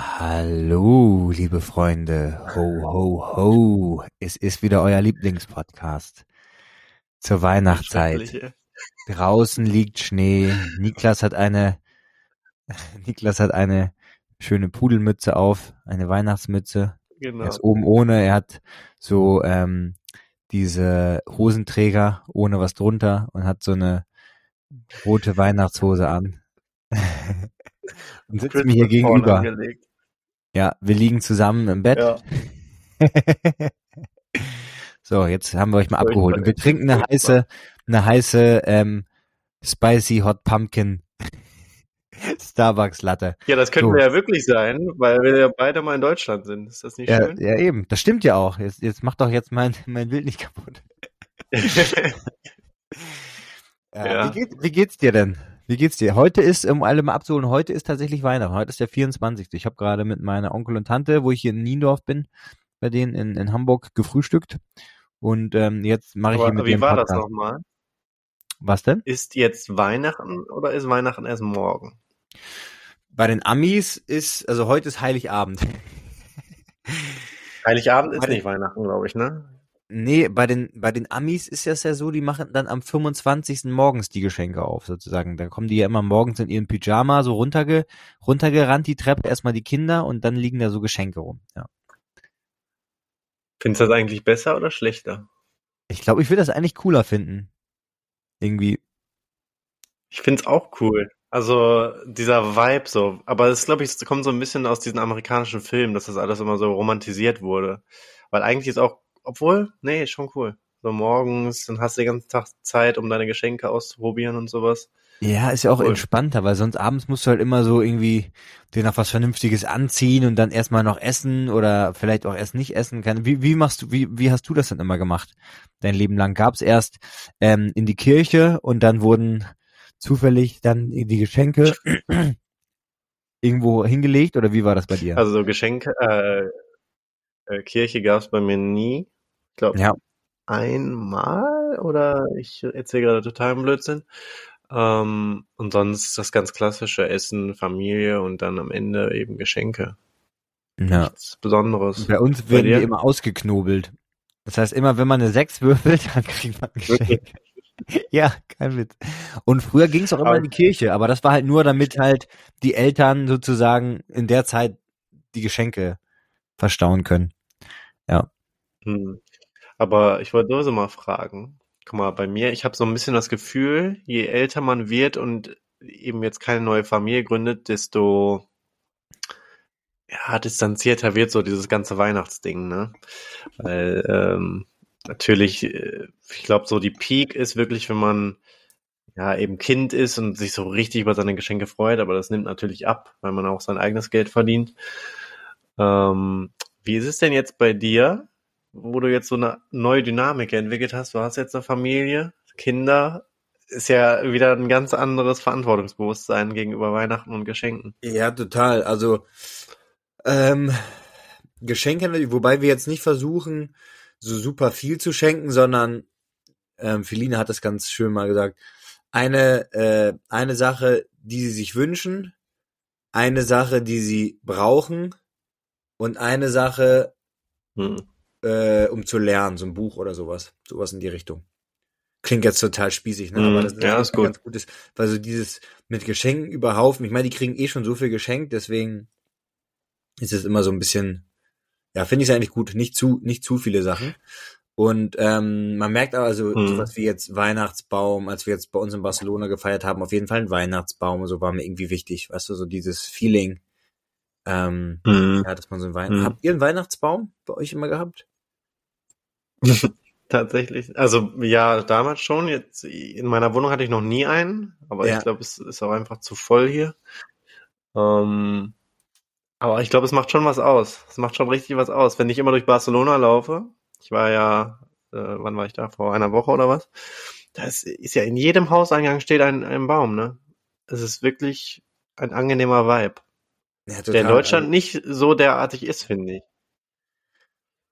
Hallo, liebe Freunde. Ho, ho, ho. Es ist wieder euer Lieblingspodcast. Zur Weihnachtszeit. Draußen liegt Schnee. Niklas hat eine, Niklas hat eine schöne Pudelmütze auf, eine Weihnachtsmütze. Genau. Er ist oben ohne. Er hat so, ähm, diese Hosenträger ohne was drunter und hat so eine rote Weihnachtshose an. und sitzt mir hier gegenüber. Angelegt. Ja, wir liegen zusammen im Bett. Ja. so, jetzt haben wir euch mal abgeholt. Und wir trinken eine heiße, eine heiße ähm, Spicy Hot Pumpkin Starbucks Latte. Ja, das könnte so. ja wirklich sein, weil wir ja beide mal in Deutschland sind. Ist das nicht ja, schön? Ja, eben. Das stimmt ja auch. Jetzt, jetzt macht doch jetzt mein, mein Bild nicht kaputt. ja, ja. Wie, geht, wie geht's dir denn? Wie geht's dir? Heute ist, um alle mal abzuholen, heute ist tatsächlich Weihnachten. Heute ist der 24. Ich habe gerade mit meiner Onkel und Tante, wo ich hier in Niendorf bin, bei denen in, in Hamburg gefrühstückt. Und ähm, jetzt mache ich hier mit Wie war Podcast. das nochmal? Was denn? Ist jetzt Weihnachten oder ist Weihnachten erst morgen? Bei den Amis ist, also heute ist Heiligabend. Heiligabend ist nicht Weihnachten, glaube ich, ne? Nee, bei den, bei den Amis ist das ja so, die machen dann am 25. morgens die Geschenke auf, sozusagen. Da kommen die ja immer morgens in ihren Pyjama so runterge, runtergerannt, die Treppe, erstmal die Kinder und dann liegen da so Geschenke rum, ja. Findest du das eigentlich besser oder schlechter? Ich glaube, ich würde das eigentlich cooler finden. Irgendwie. Ich find's auch cool. Also dieser Vibe so. Aber es glaube ich, kommt so ein bisschen aus diesen amerikanischen Filmen, dass das alles immer so romantisiert wurde. Weil eigentlich ist auch obwohl, nee, schon cool. So morgens, dann hast du den ganzen Tag Zeit, um deine Geschenke auszuprobieren und sowas. Ja, ist ja auch cool. entspannter, weil sonst abends musst du halt immer so irgendwie dir noch was Vernünftiges anziehen und dann erstmal noch essen oder vielleicht auch erst nicht essen kann. Wie, wie machst du, wie, wie hast du das denn immer gemacht? Dein Leben lang gab's erst ähm, in die Kirche und dann wurden zufällig dann die Geschenke irgendwo hingelegt oder wie war das bei dir? Also so Geschenke, äh, äh Kirche gab's bei mir nie glaube, ja. einmal oder ich erzähle gerade totalen Blödsinn. Ähm, und sonst das ganz klassische Essen, Familie und dann am Ende eben Geschenke. Ja. Nichts Besonderes. Bei uns werden die immer ausgeknobelt. Das heißt, immer wenn man eine 6 würfelt, dann kriegt man ein Geschenk. ja, kein Witz. Und früher ging es auch immer in die Kirche, aber das war halt nur, damit halt die Eltern sozusagen in der Zeit die Geschenke verstauen können. Ja. Hm. Aber ich wollte nur so mal fragen. Guck mal, bei mir, ich habe so ein bisschen das Gefühl, je älter man wird und eben jetzt keine neue Familie gründet, desto ja, distanzierter wird so dieses ganze Weihnachtsding, ne? Weil ähm, natürlich, äh, ich glaube, so die Peak ist wirklich, wenn man ja eben Kind ist und sich so richtig über seine Geschenke freut, aber das nimmt natürlich ab, weil man auch sein eigenes Geld verdient. Ähm, wie ist es denn jetzt bei dir? Wo du jetzt so eine neue Dynamik entwickelt hast. Du hast jetzt eine Familie, Kinder, ist ja wieder ein ganz anderes Verantwortungsbewusstsein gegenüber Weihnachten und Geschenken. Ja, total. Also ähm, Geschenke, wobei wir jetzt nicht versuchen, so super viel zu schenken, sondern ähm, Feline hat das ganz schön mal gesagt. Eine äh, eine Sache, die sie sich wünschen, eine Sache, die sie brauchen und eine Sache, hm äh, um zu lernen, so ein Buch oder sowas. Sowas in die Richtung. Klingt jetzt total spießig, ne? Aber mhm. das ist, ja, ist gut. ganz gutes, weil so dieses mit Geschenken überhaufen, ich meine, die kriegen eh schon so viel geschenkt, deswegen ist es immer so ein bisschen, ja, finde ich es eigentlich gut, nicht zu, nicht zu viele Sachen. Und ähm, man merkt aber also, mhm. sowas wie jetzt Weihnachtsbaum, als wir jetzt bei uns in Barcelona gefeiert haben, auf jeden Fall ein Weihnachtsbaum, so war mir irgendwie wichtig, weißt du, so dieses Feeling, ähm, mhm. ja, dass man so ein Weihnachten. Mhm. Habt ihr einen Weihnachtsbaum bei euch immer gehabt? Tatsächlich. Also ja, damals schon. Jetzt in meiner Wohnung hatte ich noch nie einen, aber ja. ich glaube, es ist auch einfach zu voll hier. Ähm, aber ich glaube, es macht schon was aus. Es macht schon richtig was aus. Wenn ich immer durch Barcelona laufe, ich war ja, äh, wann war ich da? Vor einer Woche oder was? Da ist, ja in jedem Hauseingang steht ein, ein Baum, ne? Es ist wirklich ein angenehmer Vibe. Ja, der in Deutschland nicht so derartig ist, finde ich.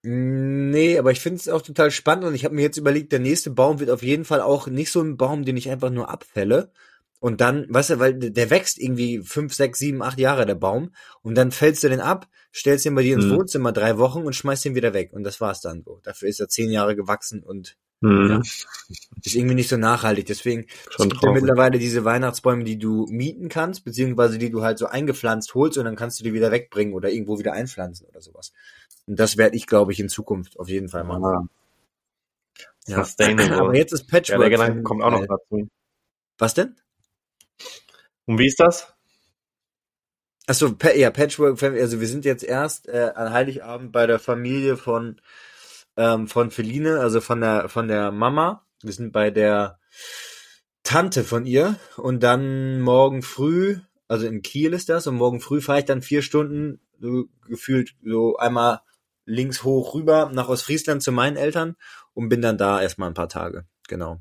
Nee, aber ich finde es auch total spannend und ich habe mir jetzt überlegt, der nächste Baum wird auf jeden Fall auch nicht so ein Baum, den ich einfach nur abfälle, Und dann, weißt du, weil der wächst irgendwie fünf, sechs, sieben, acht Jahre, der Baum. Und dann fällst du den ab, stellst ihn bei dir ins Mhm. Wohnzimmer drei Wochen und schmeißt ihn wieder weg. Und das war's dann so. Dafür ist er zehn Jahre gewachsen und Mhm. Ja. ist irgendwie nicht so nachhaltig. Deswegen Schon es gibt ja mittlerweile diese Weihnachtsbäume, die du mieten kannst, beziehungsweise die du halt so eingepflanzt holst und dann kannst du die wieder wegbringen oder irgendwo wieder einpflanzen oder sowas. Und das werde ich, glaube ich, in Zukunft auf jeden Fall machen. Ah, Ja. Sustainable. Aber jetzt ist ja, Patchwork. der Gedanke kommt auch noch dazu. Was denn? Und wie ist das? Achso, ja, Patchwork Family, also wir sind jetzt erst äh, an Heiligabend bei der Familie von ähm, von Feline, also von der von der Mama. Wir sind bei der Tante von ihr und dann morgen früh, also in Kiel ist das, und morgen früh fahre ich dann vier Stunden so gefühlt so einmal links hoch rüber nach Ostfriesland zu meinen Eltern und bin dann da erstmal ein paar Tage, genau.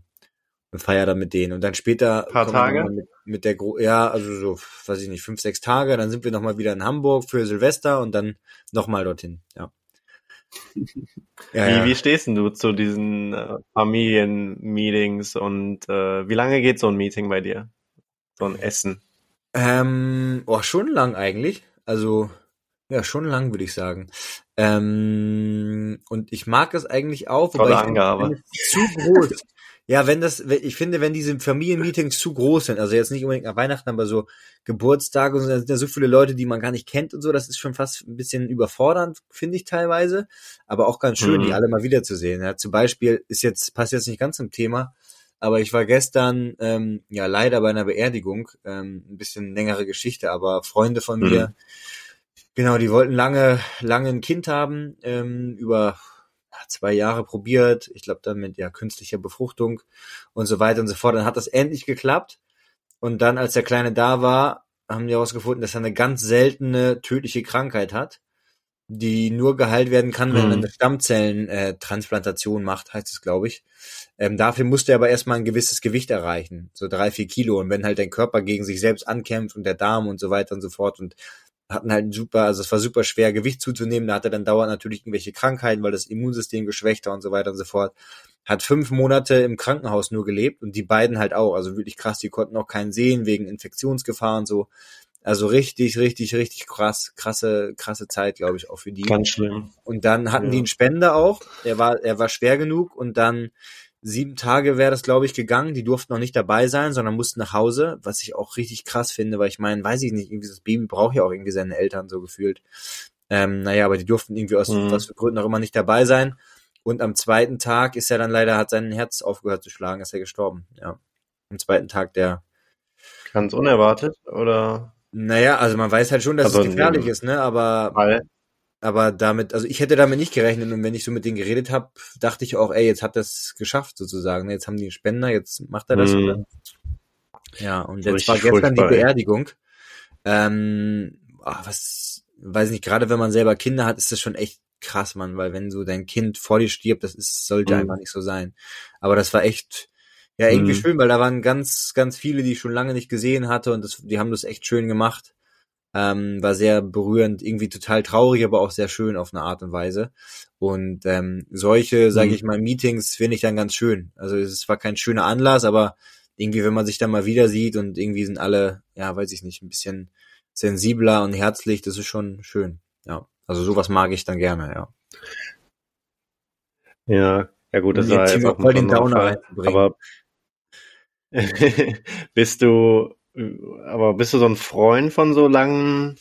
Und feier dann mit denen. Und dann später Paar kommen wir Tage? Mit, mit der Gro ja, also so, weiß ich nicht, fünf, sechs Tage, dann sind wir nochmal wieder in Hamburg für Silvester und dann nochmal dorthin, ja. ja, Wie, ja. wie stehst denn du zu diesen äh, Familienmeetings und äh, wie lange geht so ein Meeting bei dir? So ein Essen? Ähm, oh, schon lang eigentlich. Also, ja, schon lang, würde ich sagen. Ähm, und ich mag es eigentlich auch, Tolle ich finde, Angabe. zu groß. ja, wenn das, ich finde, wenn diese Familienmeetings zu groß sind, also jetzt nicht unbedingt nach Weihnachten, aber so Geburtstage und so, da sind ja so viele Leute, die man gar nicht kennt und so, das ist schon fast ein bisschen überfordernd, finde ich teilweise. Aber auch ganz schön, Mhm. die alle mal wiederzusehen. Ja, zum Beispiel ist jetzt, passt jetzt nicht ganz zum Thema, aber ich war gestern ähm, ja leider bei einer Beerdigung, ähm, ein bisschen längere Geschichte, aber Freunde von Mhm. mir, genau, die wollten lange, lange ein Kind haben, ähm, über zwei Jahre probiert, ich glaube dann mit ja künstlicher Befruchtung und so weiter und so fort. Dann hat das endlich geklappt und dann, als der Kleine da war, haben die herausgefunden, dass er eine ganz seltene tödliche Krankheit hat, die nur geheilt werden kann, wenn Mhm. man eine Stammzellentransplantation äh, macht, heißt es, glaube ich. Ähm, dafür musste er aber erstmal ein gewisses Gewicht erreichen, so drei, vier Kilo. Und wenn halt dein Körper gegen sich selbst ankämpft und der Darm und so weiter und so fort und hatten halt super, also es war super schwer, Gewicht zuzunehmen. Da hatte er dann dauernd natürlich irgendwelche Krankheiten, weil das Immunsystem geschwächt war und so weiter und so fort. Hat fünf Monate im Krankenhaus nur gelebt und die beiden halt auch. Also wirklich krass, die konnten auch keinen sehen wegen Infektionsgefahr und so. Also richtig, richtig, richtig krass, krasse, krasse Zeit, glaube ich, auch für die. Ganz schlimm. Und dann hatten Ja. die einen Spender auch. Er war, er war schwer genug und dann sieben Tage wäre das, glaube ich, gegangen. Die durften noch nicht dabei sein, sondern mussten nach Hause, was ich auch richtig krass finde, weil ich meine, weiß ich nicht, irgendwie das Baby braucht ja auch irgendwie seine Eltern so gefühlt. Ähm, naja, aber die durften irgendwie aus Mhm. was für Gründen auch immer nicht dabei sein. Und am zweiten Tag ist er dann leider, hat sein Herz aufgehört zu schlagen, ist er gestorben. Ja. Am zweiten Tag der, Ganz unerwartet oder naja, also man weiß halt schon, dass Also es gefährlich ist, ne? Aber weil? Aber damit, also ich hätte damit nicht gerechnet und wenn ich so mit denen geredet habe, dachte ich auch, ey, jetzt hat das geschafft sozusagen. ne? Jetzt haben die einen Spender, jetzt macht er das. Mhm. Ja, und jetzt war richtig gestern die furchtbar. Beerdigung. Ähm, ah, was, weiß nicht, gerade wenn man selber Kinder hat, ist das schon echt krass, Mann, weil wenn so dein Kind vor dir stirbt, das ist, sollte Mhm. einfach nicht so sein. Aber das war echt, ja, irgendwie Mhm. schön, weil da waren ganz, ganz viele, die ich schon lange nicht gesehen hatte und das, die haben das echt schön gemacht. Ähm, war sehr berührend, irgendwie total traurig, aber auch sehr schön auf eine Art und Weise. Und ähm, solche, sage Mhm. ich mal, Meetings finde ich dann ganz schön. Also es war kein schöner Anlass, aber irgendwie, wenn man sich dann mal wieder sieht und irgendwie sind alle, ja, weiß ich nicht, ein bisschen sensibler und herzlich, das ist schon schön. Ja, also sowas mag ich dann gerne, ja. Ja, ja gut, das war jetzt auch voll den Downer reinzubringen. Aber bist du, aber bist du so ein Freund von so langen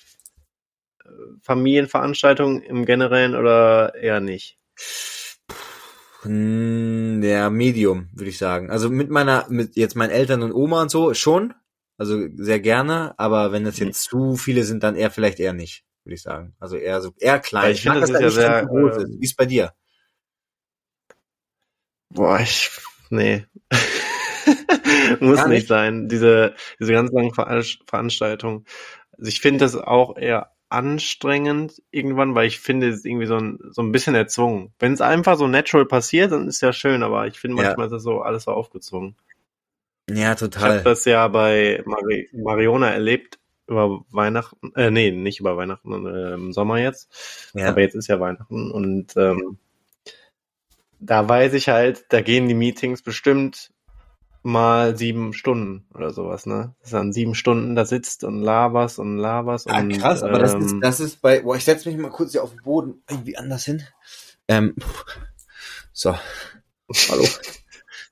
äh, Familienveranstaltungen im Generellen oder eher nicht? Der Medium, würde ich sagen. Also mit meiner, mit jetzt meinen Eltern und Oma und so schon. Also sehr gerne, aber wenn es jetzt zu viele sind, dann eher vielleicht eher nicht, würde ich sagen. Also eher so, eher klein. Weil ich finde, das ist ja sehr, groß ist. Wie ist bei dir? Boah, ich, nee. Muss nicht nicht? sein. Diese, diese ganz langen Veranst- Veranstaltungen. Also ich finde das auch eher anstrengend irgendwann, weil ich finde, es ist irgendwie so ein, so ein bisschen erzwungen. Wenn es einfach so natural passiert, dann ist ja schön, aber ich finde Ja. manchmal ist das so alles so aufgezwungen. Ja, Ich habe total. das ja bei Mari Mariona erlebt über Weihnachten, äh, nee, nicht über Weihnachten, äh, im Sommer jetzt. Ja. Aber jetzt ist ja Weihnachten und ähm, da weiß ich halt, da gehen die Meetings bestimmt mal sieben Stunden oder sowas, ne? Dass du dann sieben Stunden da sitzt und laberst und laberst Ah, und krass, aber das ist, ähm, das ist bei, boah, ich setze mich mal kurz hier auf den Boden irgendwie anders hin. Ähm, so. Hallo.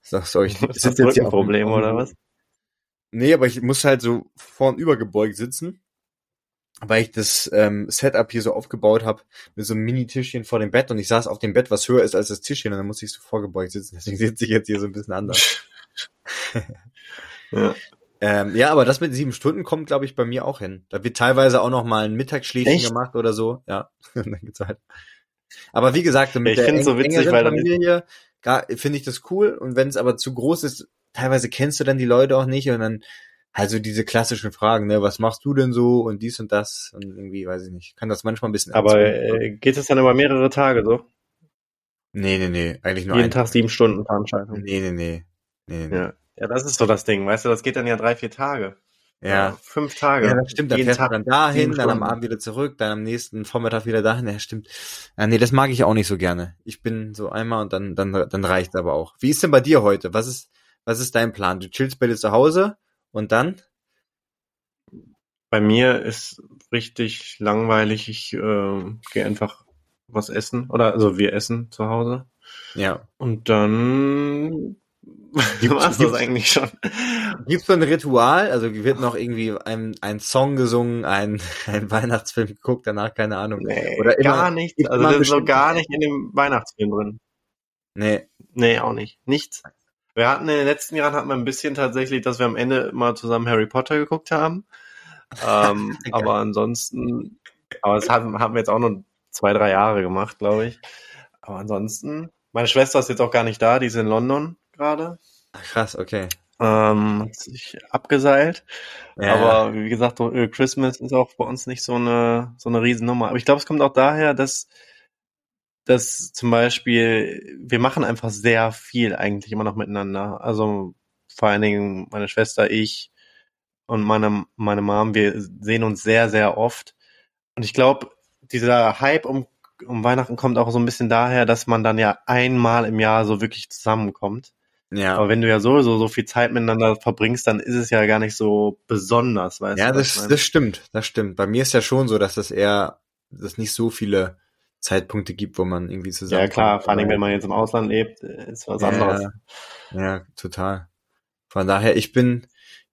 So, sorry, ich ist das sitze jetzt hier auf dem- Rückenproblem auf oder was? Nee, aber ich muss halt so vornüber gebeugt sitzen, weil ich das ähm, Setup hier so aufgebaut habe mit so einem Mini-Tischchen vor dem Bett und ich saß auf dem Bett, was höher ist als das Tischchen und dann muss ich so vorgebeugt sitzen. Deswegen sitze ich jetzt hier so ein bisschen anders. Ja. Ähm, ja, aber das mit sieben Stunden kommt, glaube ich, bei mir auch hin. Da wird teilweise auch noch mal ein Mittagsschläfchen Echt? gemacht oder so. Ja, dann geht's halt. Aber wie gesagt, mit Ich der so witzig, weil Familie finde ich das cool. Und wenn es aber zu groß ist, teilweise kennst du dann die Leute auch nicht und dann also diese klassischen Fragen, ne, was machst du denn so und dies und das und irgendwie, weiß ich nicht, kann das manchmal ein bisschen Aber anzünden. äh, geht es dann über mehrere Tage so? nee, nee, nee, eigentlich nur Jeden Tag sieben Stunden Veranstaltung. Nee, nee, nee. Nee. Ja. ja, das ist so das Ding, weißt du, das geht dann ja drei, vier Tage. Ja. Fünf Tage. Ja, das stimmt. Dann fährst Tag dann dahin, dann am. Abend wieder zurück, dann am nächsten Vormittag wieder dahin. Ja, stimmt. Ja, nee, das mag ich auch nicht so gerne. Ich bin so einmal und dann, dann, dann reicht aber auch. Wie ist denn bei dir heute? Was ist, was ist dein Plan? Du chillst bei dir zu Hause und dann? Bei mir ist richtig langweilig. Ich äh, gehe einfach was essen. Oder also wir essen zu Hause. Ja. Und dann Gibt's- war's das eigentlich schon. Gibt's so ein Ritual? Also wird noch irgendwie ein, ein Song gesungen, ein, ein Weihnachtsfilm geguckt, danach keine Ahnung. Nee, Oder immer- gar nichts. Also das ist so bestimmte- gar nicht in dem Weihnachtsfilm drin. Nee. Nee, auch nicht. Nichts. Wir hatten in den letzten Jahren hatten wir ein bisschen tatsächlich, dass wir am Ende mal zusammen Harry Potter geguckt haben. Ähm, aber ansonsten, aber das haben, haben wir jetzt auch nur zwei, drei Jahre gemacht, glaube ich. Aber ansonsten, meine Schwester ist jetzt auch gar nicht da, die ist in London gerade. Krass, okay. Ähm, hat sich abgeseilt. Ja. Aber wie gesagt, äh, Christmas ist auch bei uns nicht so eine, so eine Riesennummer. Aber ich glaube, es kommt auch daher, dass, dass zum Beispiel, wir machen einfach sehr viel eigentlich immer noch miteinander. Also vor allen Dingen meine Schwester, ich und meine, meine Mom, wir sehen uns sehr, sehr oft. Und ich glaube, dieser Hype um, um Weihnachten kommt auch so ein bisschen daher, dass man dann ja einmal im Jahr so wirklich zusammenkommt. Ja. Aber wenn du ja sowieso so viel Zeit miteinander verbringst, dann ist es ja gar nicht so besonders, weißt Ja, du? ich das, das stimmt, das stimmt. Bei mir ist ja schon so, dass das eher, dass nicht so viele Zeitpunkte gibt, wo man irgendwie zusammen. ja klar, vor allem wenn man jetzt im Ausland lebt, ist was ja, anderes. ja, total. Von daher, ich bin,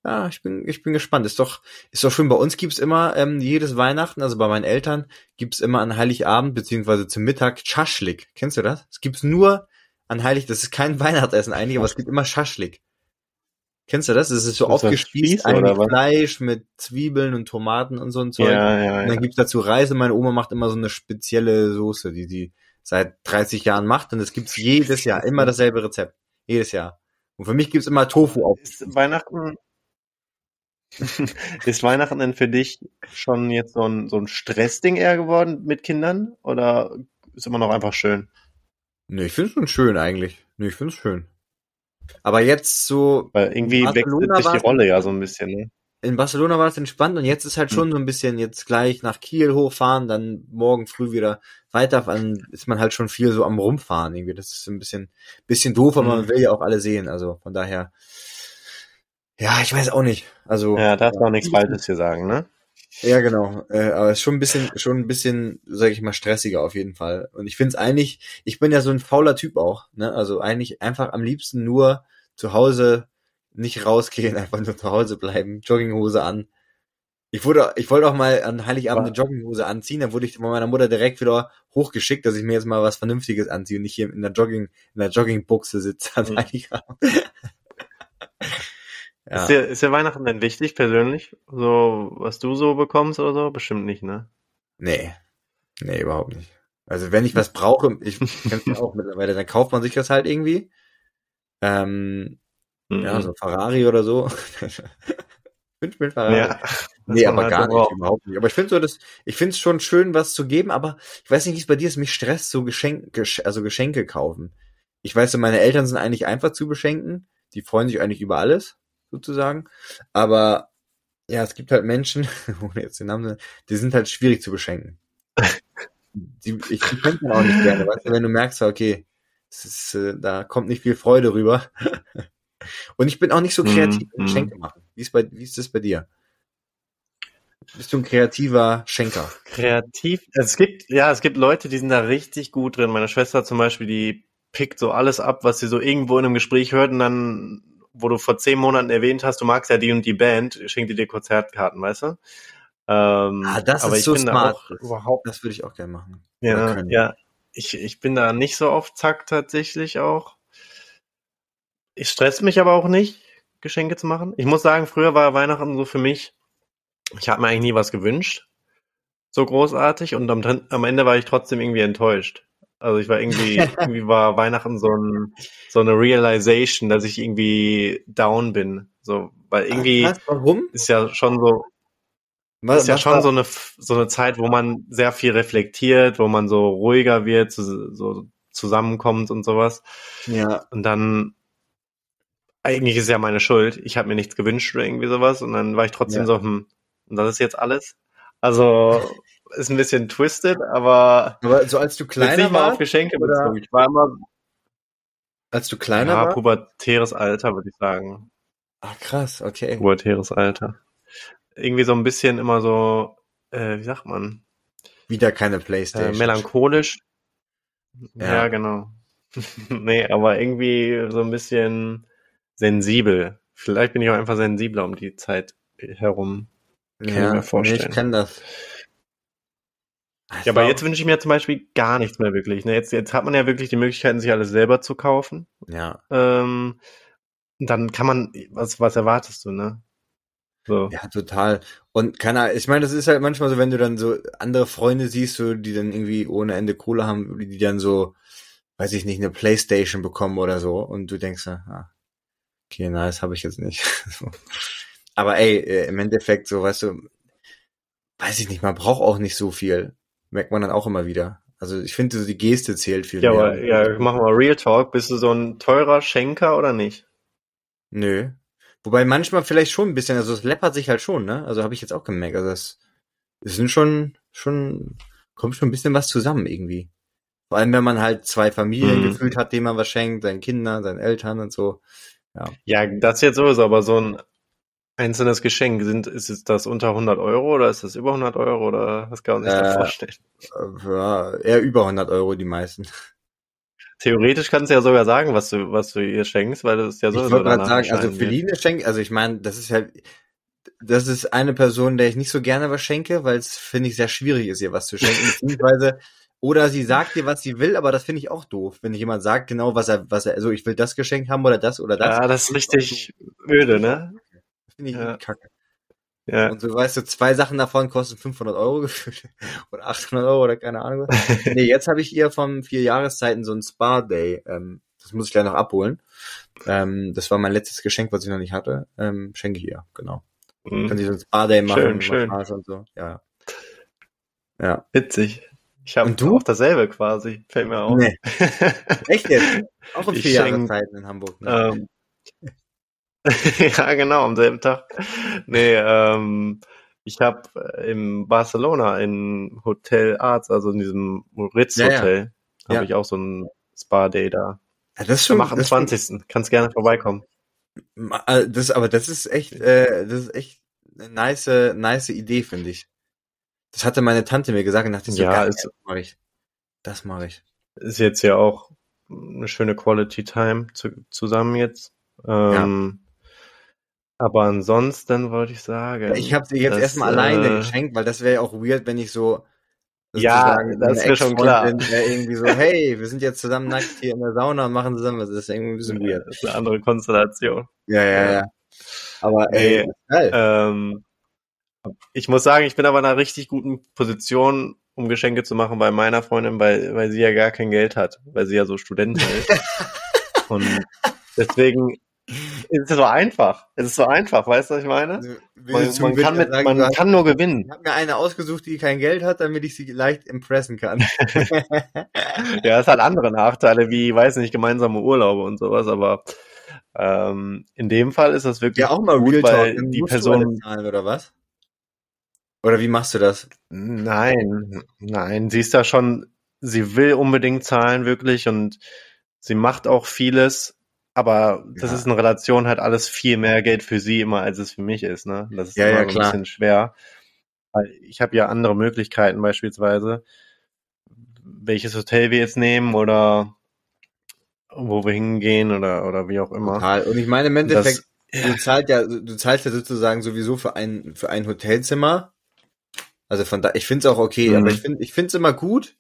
ja, ich bin, ich bin gespannt. Ist doch, ist doch schön. Bei uns gibt's immer ähm, jedes Weihnachten, also bei meinen Eltern gibt's immer an Heiligabend beziehungsweise zum Mittag Schaschlik. Kennst du das? Es gibt's nur an Heilig. Das ist kein Weihnachtsessen eigentlich, aber es gibt immer Schaschlik. Kennst du das? Es ist so Ist aufgespießt, eigentlich? Fleisch mit Zwiebeln und Tomaten und so ein Zeug. Ja, ja, Und ja. dann gibt's dazu Reis und meine Oma macht immer so eine spezielle Soße, die sie seit 30 Jahren macht und es gibt's jedes Jahr, immer dasselbe Rezept. Jedes Jahr. Und für mich gibt's immer Tofu auf. Ist Weihnachten, ist Weihnachten denn für dich schon jetzt so ein, so ein Stressding eher geworden mit Kindern? Oder ist immer noch einfach schön? Nee, ich find's schon schön eigentlich. Nee, ich find's schön. Aber jetzt so, Weil irgendwie Barcelona wechselt sich die Rolle ja so ein bisschen, ne? in Barcelona war es entspannt und jetzt ist halt Hm. schon so ein bisschen jetzt gleich nach Kiel hochfahren, dann morgen früh wieder weiter, dann ist man halt schon viel so am rumfahren irgendwie. Das ist ein bisschen, bisschen doof, aber man Hm. will ja auch alle sehen. Also von daher, ja, ich weiß auch nicht. Also Ja, darf man nichts Falsches hier sagen, ne? Ja, genau. Äh, aber es ist schon ein bisschen, schon ein bisschen, sag ich mal, stressiger auf jeden Fall. Und ich finde es eigentlich, ich bin ja so ein fauler Typ auch, ne? Also eigentlich einfach am liebsten nur zu Hause nicht rausgehen, einfach nur zu Hause bleiben, Jogginghose an. Ich wurde, ich wollte auch mal an Heiligabend eine Jogginghose anziehen, dann wurde ich von meiner Mutter direkt wieder hochgeschickt, dass ich mir jetzt mal was Vernünftiges anziehe und nicht hier in der Jogging, in der Joggingbuchse sitze an Mhm. Heiligabend. ja. Ist, dir, ist dir Weihnachten denn wichtig persönlich? So, was du so bekommst oder so? Bestimmt nicht, ne? Nee. Nee, überhaupt nicht. Also wenn ich was brauche, ich kenn's ja auch mittlerweile, dann kauft man sich das halt irgendwie. Ähm, Mhm. ja, so Ferrari oder so. Wünsch mir Ferrari. Ja. nee, aber halt gar nicht, braucht. überhaupt nicht. Aber ich finde so, das, ich finde es schon schön, was zu geben, aber ich weiß nicht, wie es bei dir ist, mich stresst so Geschenke, also Geschenke kaufen. Ich weiß, so, meine Eltern sind eigentlich einfach zu beschenken. Die freuen sich eigentlich über alles, sozusagen. Aber ja, es gibt halt Menschen, ohne jetzt den Namen, zu nennen, die sind halt schwierig zu beschenken. Die, ich die man auch nicht gerne, weißt du, wenn du merkst, okay, ist, äh, da kommt nicht viel Freude rüber. Und ich bin auch nicht so kreativ Mhm, im Geschenke machen. Wie ist, bei, wie ist das bei dir? Bist du ein kreativer Schenker? Kreativ. Es gibt, ja, es gibt Leute, die sind da richtig gut drin. Meine Schwester zum Beispiel, die pickt so alles ab, was sie so irgendwo in einem Gespräch hört und dann, wo du vor zehn Monaten erwähnt hast, du magst ja die und die Band, schenkt die dir Konzertkarten, weißt du? Ähm, Ah, das aber ist ich so bin smart. da auch überhaupt, Das würde ich auch gerne machen. Ja, ja, ich, ich bin da nicht so auf Zack tatsächlich auch. Ich stress mich aber auch nicht, Geschenke zu machen. Ich muss sagen, früher war Weihnachten so für mich, ich habe mir eigentlich nie was gewünscht, so großartig, und am, am Ende war ich trotzdem irgendwie enttäuscht. Also ich war irgendwie, irgendwie war Weihnachten so, ein, so eine Realization, dass ich irgendwie down bin. So, weil irgendwie Ah, krass, warum? ist ja schon so, Was, ist ja schon war- so eine, so eine Zeit, wo man sehr viel reflektiert, wo man so ruhiger wird, so, so zusammenkommt und sowas. Ja, Und dann, eigentlich ist ja meine Schuld. Ich habe mir nichts gewünscht oder irgendwie sowas. Und dann war ich trotzdem Ja. so, hm, und das ist jetzt alles. Also, ist ein bisschen twisted, aber aber so als du kleiner nicht mal auf warst, Geschenke bezogen. Ich war immer, als du kleiner ja, warst? pubertäres Alter, würde ich sagen. Ah, krass, okay. Pubertäres Alter. Irgendwie so ein bisschen immer so, äh, wie sagt man, Wieder keine äh, Playstation. melancholisch. Ja. Ja, genau. nee, aber irgendwie so ein bisschen sensibel. Vielleicht bin ich auch einfach sensibler um die Zeit herum. Kann ich ja, mir vorstellen. Nee, ich kenne das. Ja, aber jetzt wünsche ich mir zum Beispiel gar nichts mehr wirklich. Ne? Jetzt, jetzt hat man ja wirklich die Möglichkeiten, sich alles selber zu kaufen. Ja, Ähm, dann kann man, was, was erwartest du, ne? So. ja, total. Und keine ich meine, das ist halt manchmal so, wenn du dann so andere Freunde siehst, so, die dann irgendwie ohne Ende Kohle haben, die dann so, weiß ich nicht, eine Playstation bekommen oder so, und du denkst, ah, okay, nice, habe ich jetzt nicht. So. aber ey, äh, im Endeffekt, so, weißt du, weiß ich nicht, man braucht auch nicht so viel. Merkt man dann auch immer wieder. Also ich finde, so die Geste zählt viel Ja, mehr. aber ja, machen wir Real Talk. Bist du so ein teurer Schenker oder nicht? Nö. Wobei manchmal vielleicht schon ein bisschen, also es läppert sich halt schon, ne? Also habe ich jetzt auch gemerkt. Also es, es sind schon, schon, kommt schon ein bisschen was zusammen irgendwie. Vor allem, wenn man halt zwei Familien Mhm. gefühlt hat, denen man was schenkt, seinen Kindern, seinen Eltern und so. Ja, das jetzt sowieso, aber so ein einzelnes Geschenk, sind, ist es das unter 100 Euro oder ist das über 100 Euro oder was kann man sich da Äh, vorstellen? Äh, Ja, eher über 100 Euro die meisten. Theoretisch kannst du ja sogar sagen, was du, was du ihr schenkst, weil das ist ja Ich sowieso wollte gerade danach sagen, also. Feline schenkt, also ich meine, das ist halt, das ist eine Person, der ich nicht so gerne was schenke, weil es, finde ich, sehr schwierig ist, ihr was zu schenken, beziehungsweise, oder sie sagt dir, was sie will, aber das finde ich auch doof, wenn jemand sagt genau, was er, was er, also ich will das Geschenk haben oder das oder das. Ja, das ist richtig öde, ne? Finde ich Ja. kacke. Ja. Und so weißt du, zwei Sachen davon kosten 500 Euro gefühlt oder 800 Euro oder keine Ahnung was. nee, jetzt habe ich ihr von vier Jahreszeiten so ein Spa-Day, ähm, das muss ich gleich noch abholen. Ähm, das war mein letztes Geschenk, was ich noch nicht hatte. Ähm, schenke ich ihr, genau. Kann Mhm. sie so ein Spa-Day machen, Schön, schön. Und so. Ja. Ja. Witzig. Ich habe Und du? auch dasselbe quasi, fällt mir auf. Nee. Echt jetzt? Auch in vier Jahreszeiten in Hamburg. Ne? Ähm, ja, genau, am selben Tag. Nee, ähm, ich habe in Barcelona in Hotel Arts, also in diesem Ritz Ja, ja. Hotel, Ja. habe ich auch so ein Spa-Day da. ja, das ist Am schon, das ist schon 28. Kannst gerne vorbeikommen. Äh, Das, aber das ist echt, äh, das ist echt eine nice, nice Idee, finde ich. Das hatte meine Tante mir gesagt und dachte so, Ja, geil, ist- das mache ich. Das mache ich. Ist jetzt ja auch eine schöne Quality Time zu, zusammen jetzt. Ähm, Aber ansonsten wollte ich sagen. Ich habe sie jetzt dass, erstmal alleine äh, geschenkt, weil das wäre ja auch weird, wenn ich so Ja, das meine wär schon klar. Wäre irgendwie so, hey, wir sind jetzt zusammen nackt hier in der Sauna und machen zusammen was. Das ist irgendwie ein bisschen weird. Das ist eine andere Konstellation. Ja, ja, Ja. Aber ey, geil. Ähm, ich muss sagen, ich bin aber in einer richtig guten Position, um Geschenke zu machen bei meiner Freundin, weil, weil sie ja gar kein Geld hat, weil sie ja so Studentin ist. Und deswegen ist es so einfach. Es ist so einfach, weißt du, was ich meine? Also, Man, man, kann, mit, sagen, man kann nur gewinnen. Ich habe mir eine ausgesucht, die kein Geld hat, damit ich sie leicht impressen kann. Ja, es hat andere Nachteile, wie, weiß nicht, gemeinsame Urlaube und sowas, aber ähm, in dem Fall ist das wirklich ja, auch mal gut, Real weil Talk. Die Person zahlen, oder was? Oder wie machst du das? Nein, nein, sie ist da schon, sie will unbedingt zahlen, wirklich, und sie macht auch vieles, aber das Ja. ist in Relation halt alles viel mehr Geld für sie immer, als es für mich ist, ne? Das ist Ja, immer ja, so ein bisschen schwer. Weil ich habe ja andere Möglichkeiten beispielsweise, welches Hotel wir jetzt nehmen oder wo wir hingehen oder, oder wie auch immer. Total. Und ich meine, im Das, Endeffekt, du zahlst ja, du zahlst ja sozusagen sowieso für ein, für ein Hotelzimmer. Also von da, ich finde es auch okay, Mhm. aber ich finde, ich finde es immer gut,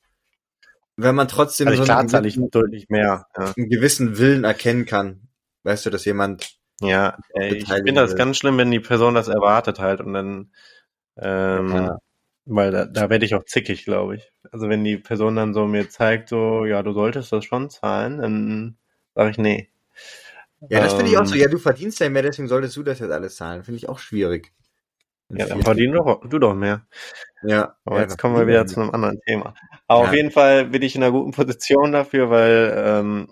wenn man trotzdem also so einen gewissen, deutlich mehr. Ja, einen gewissen Willen erkennen kann. Weißt du, dass jemand ja ey, ich finde das ganz schlimm, wenn die Person das erwartet halt und dann, ähm, Ja. weil da, da werde ich auch zickig, glaube ich. Also wenn die Person dann so mir zeigt, so, ja, du solltest das schon zahlen, dann sage ich nee. Ja, das finde ich auch so. Ähm, Ja, du verdienst ja mehr, deswegen solltest du das jetzt alles zahlen. Finde ich auch schwierig. Ja, dann verdien doch, du doch mehr. Ja. Aber ja, jetzt kommen wir wieder zu einem anderen Thema. Aber Ja. auf jeden Fall bin ich in einer guten Position dafür, weil ähm,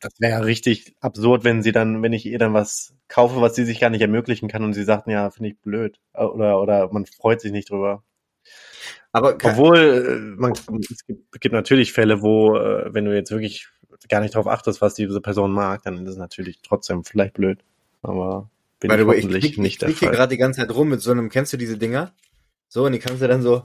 das wäre ja richtig absurd, wenn sie dann, wenn ich ihr dann was kaufe, was sie sich gar nicht ermöglichen kann und sie sagt, ja, finde ich blöd. Oder, oder man freut sich nicht drüber. Aber Obwohl, äh, man, es gibt, gibt natürlich Fälle, wo, äh, wenn du jetzt wirklich gar nicht darauf achtest, was diese Person mag, dann ist es natürlich trotzdem vielleicht blöd. Aber bin By ich way, ich hoffentlich klick, ich nicht der klick hier gerade die ganze Zeit rum mit so einem, kennst du diese Dinger? So, und die kannst du dann so.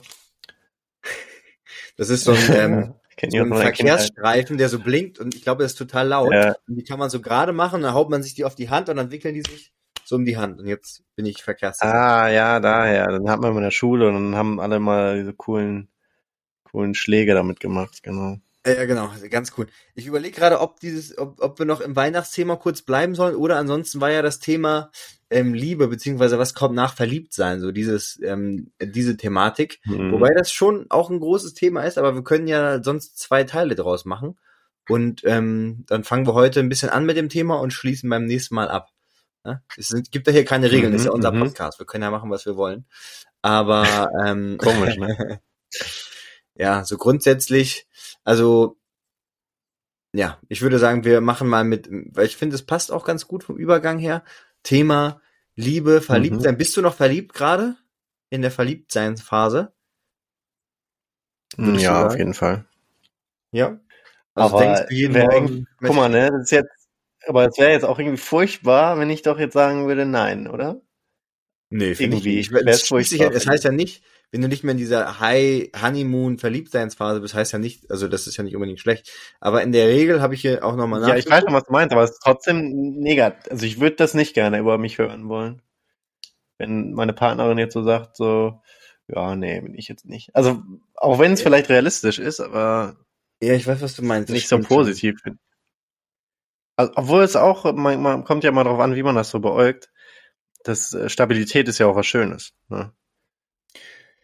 Das ist so ein, ähm, so ein. Verkehrsstreifen, der so blinkt und ich glaube, das ist total laut. Ja, Und die kann man so gerade machen, dann haut man sich die auf die Hand und dann wickeln die sich so um die Hand. Und jetzt bin ich verkehrssicher. Ah, ja, daher. Dann hat man in der Schule und dann haben alle mal diese coolen, coolen Schläge damit gemacht, genau. Ja, genau, ganz cool. Ich überlege gerade, ob dieses, ob, ob wir noch im Weihnachtsthema kurz bleiben sollen oder ansonsten war ja das Thema ähm, Liebe beziehungsweise was kommt nach Verliebtsein, so dieses, ähm, diese Thematik. Mhm. Wobei das schon auch ein großes Thema ist, aber wir können ja sonst zwei Teile draus machen. Und ähm, dann fangen wir heute ein bisschen an mit dem Thema und schließen beim nächsten Mal ab. Ja? Es sind, gibt ja hier keine Regeln, das ist ja Mhm, unser mhm. Podcast. Wir können ja machen, was wir wollen. Aber ähm, Komisch, ne? ja, so grundsätzlich, also ja, ich würde sagen, wir machen mal mit, weil ich finde, es passt auch ganz gut vom Übergang her. Thema Liebe, Verliebtsein. Mhm. Bist du noch verliebt gerade? In der Verliebtseinsphase? Würdest Ja, auf jeden Fall. Ja. Also aber denkst du jeden Morgen, guck mal, ne, das ist jetzt, aber es wäre jetzt auch irgendwie furchtbar, wenn ich doch jetzt sagen würde, nein, oder? Nee, finde ich nicht. sich es heißt ja nicht, wenn du nicht mehr in dieser High Honeymoon Verliebtseinsphase bist, heißt ja nicht, also das ist ja nicht unbedingt schlecht. Aber in der Regel habe ich hier auch nochmal Ja, ich weiß schon, was du meinst, aber es ist trotzdem negativ. Also ich würde das nicht gerne über mich hören wollen. Wenn meine Partnerin jetzt so sagt, so, ja, nee, bin ich jetzt nicht. Also, auch wenn es Ja. vielleicht realistisch ist, aber Ja, ich weiß, was du meinst. Nicht so stimmt schon. positiv. Also, obwohl es auch, man, man kommt ja mal drauf an, wie man das so beäugt. Das äh, Stabilität ist ja auch was Schönes. Ne?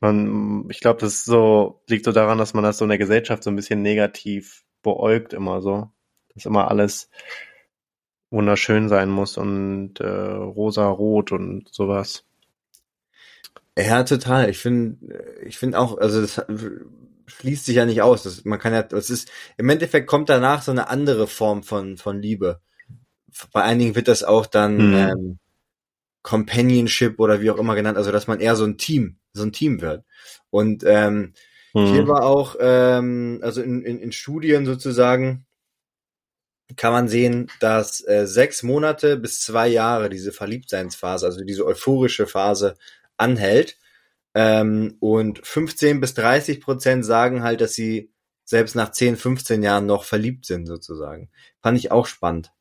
Man, ich glaube, das so liegt so daran, dass man das so in der Gesellschaft so ein bisschen negativ beäugt immer so, dass immer alles wunderschön sein muss und äh, rosa-rot und sowas. Ja, total. Ich finde, ich finde auch, also das schließt sich ja nicht aus. Das, man kann ja, es ist, im Endeffekt kommt danach so eine andere Form von, von Liebe. Bei einigen wird das auch dann Mhm. ähm, Companionship oder wie auch immer genannt, also dass man eher so ein Team, so ein Team wird. Und ähm, hier Hm. war auch, ähm, also in, in, in Studien sozusagen, kann man sehen, dass äh, sechs Monate bis zwei Jahre diese Verliebtseinsphase, also diese euphorische Phase anhält. Ähm, und 15 bis 30 Prozent sagen halt, dass sie selbst nach 10, 15 Jahren noch verliebt sind sozusagen. Fand ich auch spannend.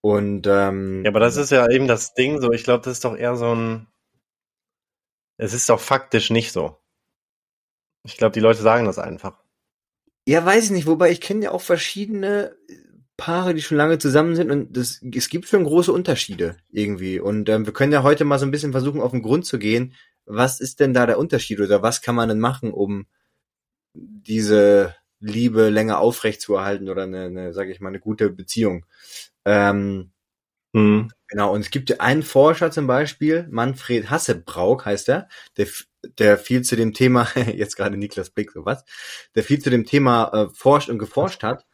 Und ähm, Ja, aber das ist ja eben das Ding so. Ich glaube, das ist doch eher so ein. Es ist doch faktisch nicht so. Ich glaube, die Leute sagen das einfach. Ja, weiß ich nicht, wobei ich kenne ja auch verschiedene Paare, die schon lange zusammen sind und das, es gibt schon große Unterschiede irgendwie. Und ähm, wir können ja heute mal so ein bisschen versuchen, auf den Grund zu gehen. Was ist denn da der Unterschied oder was kann man denn machen, um diese Liebe länger aufrechtzuerhalten oder eine, eine sage ich mal, eine gute Beziehung? Ähm, Hm. Genau, und es gibt einen Forscher zum Beispiel, Manfred Hassebrauk heißt er, der, der viel zu dem Thema, jetzt gerade Niklas Blick, so was, der viel zu dem Thema äh, forscht und geforscht hat.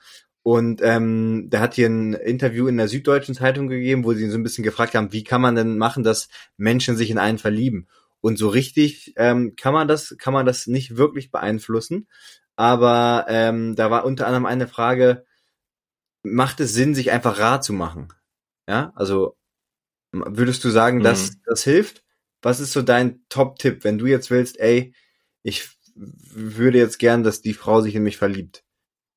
Und ähm, der hat hier ein Interview in der Süddeutschen Zeitung gegeben, wo sie ihn so ein bisschen gefragt haben, wie kann man denn machen, dass Menschen sich in einen verlieben? Und so richtig ähm, kann man das, kann man das nicht wirklich beeinflussen. Aber ähm, da war unter anderem eine Frage, macht es Sinn, sich einfach rar zu machen? Ja, also würdest du sagen, mhm. dass das hilft? Was ist so dein Top-Tipp, wenn du jetzt willst, ey, ich würde jetzt gern, dass die Frau sich in mich verliebt?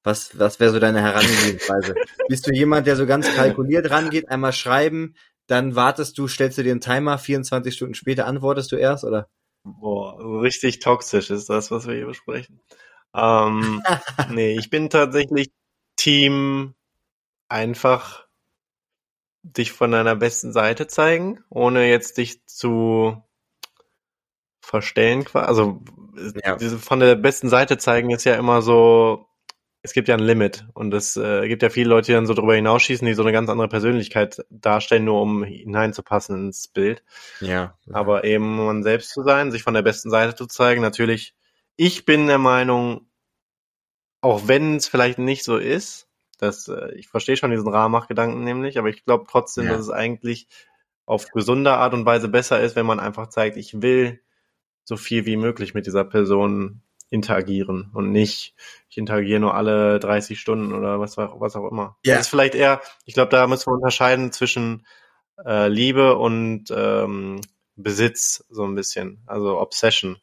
Was, was wäre so deine Herangehensweise? Bist du jemand, der so ganz kalkuliert rangeht, einmal schreiben, dann wartest du, stellst du dir einen Timer, 24 Stunden später antwortest du erst, oder? Boah, richtig toxisch ist das, was wir hier besprechen. Ähm, nee, ich bin tatsächlich Team einfach dich von deiner besten Seite zeigen, ohne jetzt dich zu verstellen. Also ja. von der besten Seite zeigen ist ja immer so, es gibt ja ein Limit und es äh, gibt ja viele Leute, die dann so drüber hinausschießen, die so eine ganz andere Persönlichkeit darstellen, nur um hineinzupassen ins Bild. Ja. Aber eben man selbst zu sein, sich von der besten Seite zu zeigen, natürlich, ich bin der Meinung, auch wenn es vielleicht nicht so ist, dass äh, ich verstehe schon diesen Rahmach-Gedanken nämlich, aber ich glaube trotzdem, ja. dass es eigentlich auf gesunde Art und Weise besser ist, wenn man einfach zeigt, ich will so viel wie möglich mit dieser Person interagieren und nicht, ich interagiere nur alle 30 Stunden oder was, was auch immer. Ja. Das ist vielleicht eher, ich glaube, da müssen wir unterscheiden zwischen äh, Liebe und ähm, Besitz so ein bisschen, also Obsession.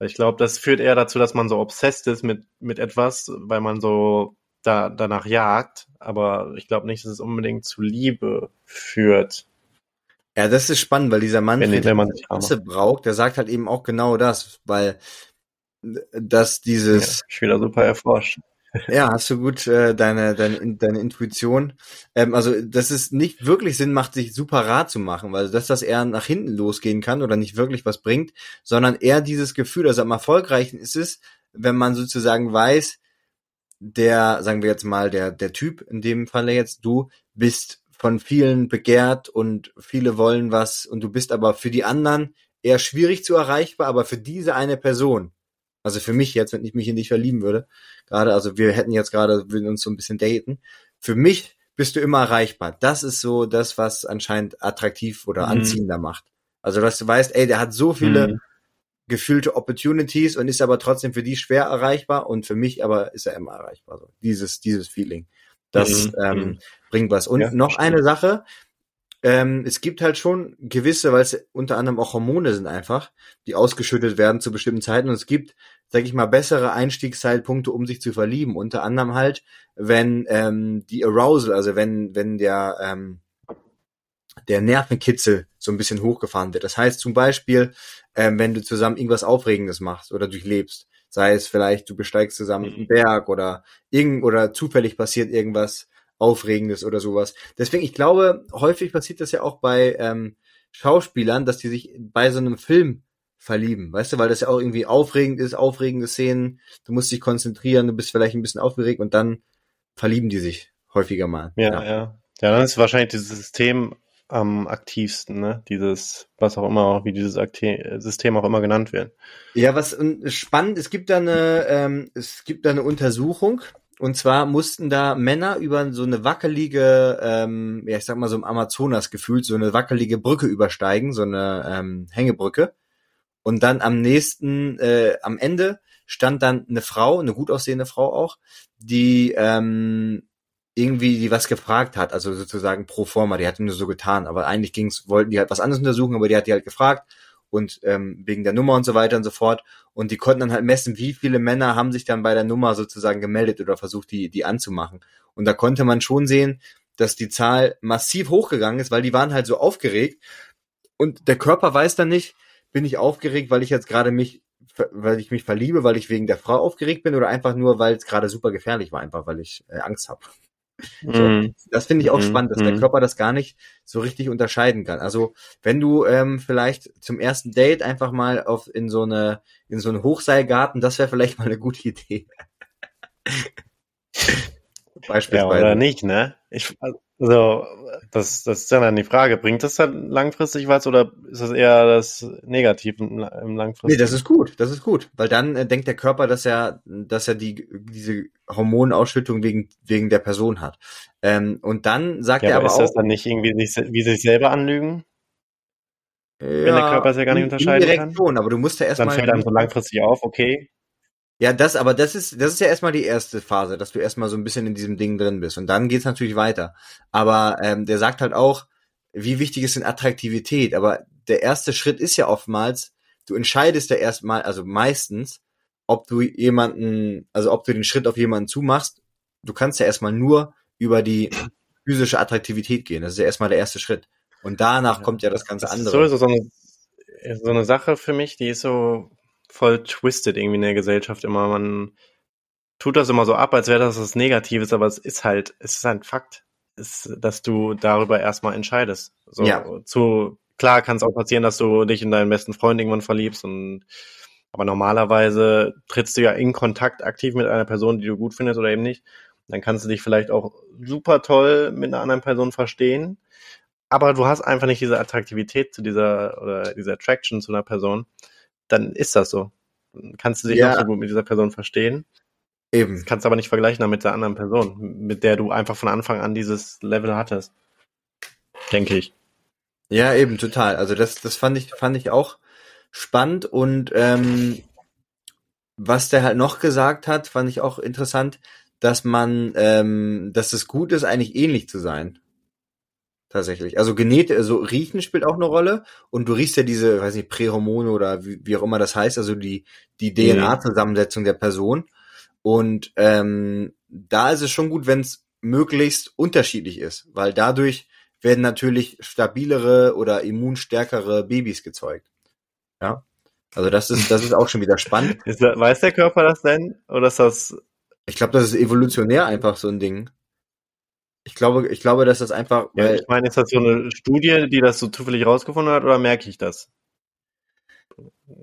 Ich glaube, das führt eher dazu, dass man so obsessed ist mit, mit etwas, weil man so da, danach jagt. Aber ich glaube nicht, dass es unbedingt zu Liebe führt. Ja, das ist spannend, weil dieser Mann, wenn, der man Masse braucht, der sagt halt eben auch genau das, weil dass dieses. Ja, ich wieder super erforscht. Ja, hast du gut äh, deine, deine, deine Intuition. Ähm, also, dass es nicht wirklich Sinn macht, sich super rar zu machen, weil das, dass er nach hinten losgehen kann oder nicht wirklich was bringt, sondern eher dieses Gefühl, also am erfolgreichen ist es, wenn man sozusagen weiß, der, sagen wir jetzt mal, der, der Typ, in dem Falle jetzt, du bist von vielen begehrt und viele wollen was und du bist aber für die anderen eher schwierig zu erreichbar, aber für diese eine Person also für mich jetzt, wenn ich mich in dich verlieben würde, gerade, also wir hätten jetzt gerade, würden uns so ein bisschen daten. Für mich bist du immer erreichbar. Das ist so das, was anscheinend attraktiv oder mhm. anziehender macht. Also, dass du weißt, ey, der hat so viele mhm. Gefühlte Opportunities und ist aber trotzdem für die schwer erreichbar und für mich aber ist er immer erreichbar. So, dieses, dieses Feeling. Das mhm. ähm, mhm. bringt was. Und ja, noch stimmt. eine Sache, ähm, es gibt halt schon gewisse, weil es unter anderem auch Hormone sind einfach, die ausgeschüttet werden zu bestimmten Zeiten. Und es gibt sag ich mal, bessere Einstiegszeitpunkte, um sich zu verlieben. Unter anderem halt, wenn ähm, die Arousal, also wenn, wenn der, ähm, der Nervenkitzel so ein bisschen hochgefahren wird. Das heißt zum Beispiel, ähm, wenn du zusammen irgendwas Aufregendes machst oder durchlebst, sei es vielleicht, du besteigst zusammen einen Berg oder irgend oder zufällig passiert irgendwas Aufregendes oder sowas. Deswegen, ich glaube, häufig passiert das ja auch bei ähm, Schauspielern, dass die sich bei so einem Film verlieben, weißt du, weil das ja auch irgendwie aufregend ist, aufregende Szenen, du musst dich konzentrieren, du bist vielleicht ein bisschen aufgeregt und dann verlieben die sich häufiger mal. Ja, ja. Ja, ja dann ist wahrscheinlich dieses System am aktivsten, ne? Dieses, was auch immer, wie dieses Akte System auch immer genannt wird. Ja, was spannend, es gibt da eine, ähm, es gibt da eine Untersuchung, und zwar mussten da Männer über so eine wackelige, ähm, ja ich sag mal so im Amazonas gefühlt, so eine wackelige Brücke übersteigen, so eine ähm, Hängebrücke. Und dann am nächsten, äh, am Ende stand dann eine Frau, eine gut aussehende Frau auch, die ähm, irgendwie die was gefragt hat, also sozusagen pro forma, die hat nur so getan, aber eigentlich ging's, wollten die halt was anderes untersuchen, aber die hat die halt gefragt und ähm, wegen der Nummer und so weiter und so fort und die konnten dann halt messen, wie viele Männer haben sich dann bei der Nummer sozusagen gemeldet oder versucht, die die anzumachen und da konnte man schon sehen, dass die Zahl massiv hochgegangen ist, weil die waren halt so aufgeregt und der Körper weiß dann nicht, bin ich aufgeregt, weil ich jetzt gerade mich, weil ich mich verliebe, weil ich wegen der Frau aufgeregt bin oder einfach nur, weil es gerade super gefährlich war, einfach weil ich äh, Angst habe. So, mm. Das finde ich auch mm. spannend, dass mm. der mhm. Körper das gar nicht so richtig unterscheiden kann. Also wenn du ähm, vielleicht zum ersten Date einfach mal auf in so eine in so einen Hochseilgarten, das wäre vielleicht mal eine gute Idee. Beispielsweise. Ja, oder nicht, ne? Ich, also, das, das ist ja dann die Frage. Bringt das dann langfristig was oder ist das eher das Negativ im, im langfristigen? Nee, das ist gut, das ist gut. Weil dann äh, denkt der Körper, dass er, dass er die, diese Hormonausschüttung wegen, wegen der Person hat. Ähm, und dann sagt ja, er aber, aber ist auch. Ist das dann nicht irgendwie nicht, wie sich selber anlügen? Ja, Wenn der Körper es ja gar nicht unterscheiden kann? Schon, aber du musst ja erstmal. Dann fällt einem so langfristig auf, okay, Ja, das, aber das ist, das ist ja erstmal die erste Phase, dass du erstmal so ein bisschen in diesem Ding drin bist. Und dann geht's natürlich weiter. Aber ähm, der sagt halt auch, wie wichtig ist denn Attraktivität? Aber der erste Schritt ist ja oftmals, du entscheidest ja erstmal, also meistens, ob du jemanden, also ob du den Schritt auf jemanden zumachst. Du kannst ja erstmal nur über die physische Attraktivität gehen. Das ist ja erstmal der erste Schritt. Und danach ja, kommt ja das ganze das andere. Ist sowieso so eine, so eine Sache für mich, die ist so voll twisted irgendwie in der Gesellschaft immer. Man tut das immer so ab, als wäre das was Negatives, aber es ist halt, es ist ein Fakt, ist, dass du darüber erstmal entscheidest. So, ja. zu, klar kann es auch passieren, dass du dich in deinen besten Freund irgendwann verliebst und aber normalerweise trittst du ja in Kontakt aktiv mit einer Person, die du gut findest oder eben nicht. Dann kannst du dich vielleicht auch super toll mit einer anderen Person verstehen. Aber du hast einfach nicht diese Attraktivität zu dieser oder diese Attraction zu einer Person dann ist das so. Dann kannst du dich ja. noch so gut mit dieser Person verstehen. Eben. Kannst du aber nicht vergleichen mit der anderen Person, mit der du einfach von Anfang an dieses Level hattest. Denke ich. Ja, eben, total. Also das, das fand ich, fand ich auch spannend und ähm, was der halt noch gesagt hat, fand ich auch interessant, dass man, ähm, dass es gut ist, eigentlich ähnlich zu sein tatsächlich. Also genäht, also riechen spielt auch eine Rolle und du riechst ja diese, weiß nicht, Prähormone oder wie, wie auch immer das heißt, also die die DNA-Zusammensetzung der Person und ähm, da ist es schon gut, wenn es möglichst unterschiedlich ist, weil dadurch werden natürlich stabilere oder immunstärkere Babys gezeugt. Ja. Also das ist das ist auch schon wieder spannend. Ist, weiß der Körper das denn oder ist das ich glaube, das ist evolutionär einfach so ein Ding. Ich glaube, ich glaube, dass das einfach. Ja, ich meine, ist das so eine Studie, die das so zufällig rausgefunden hat, oder merke ich das?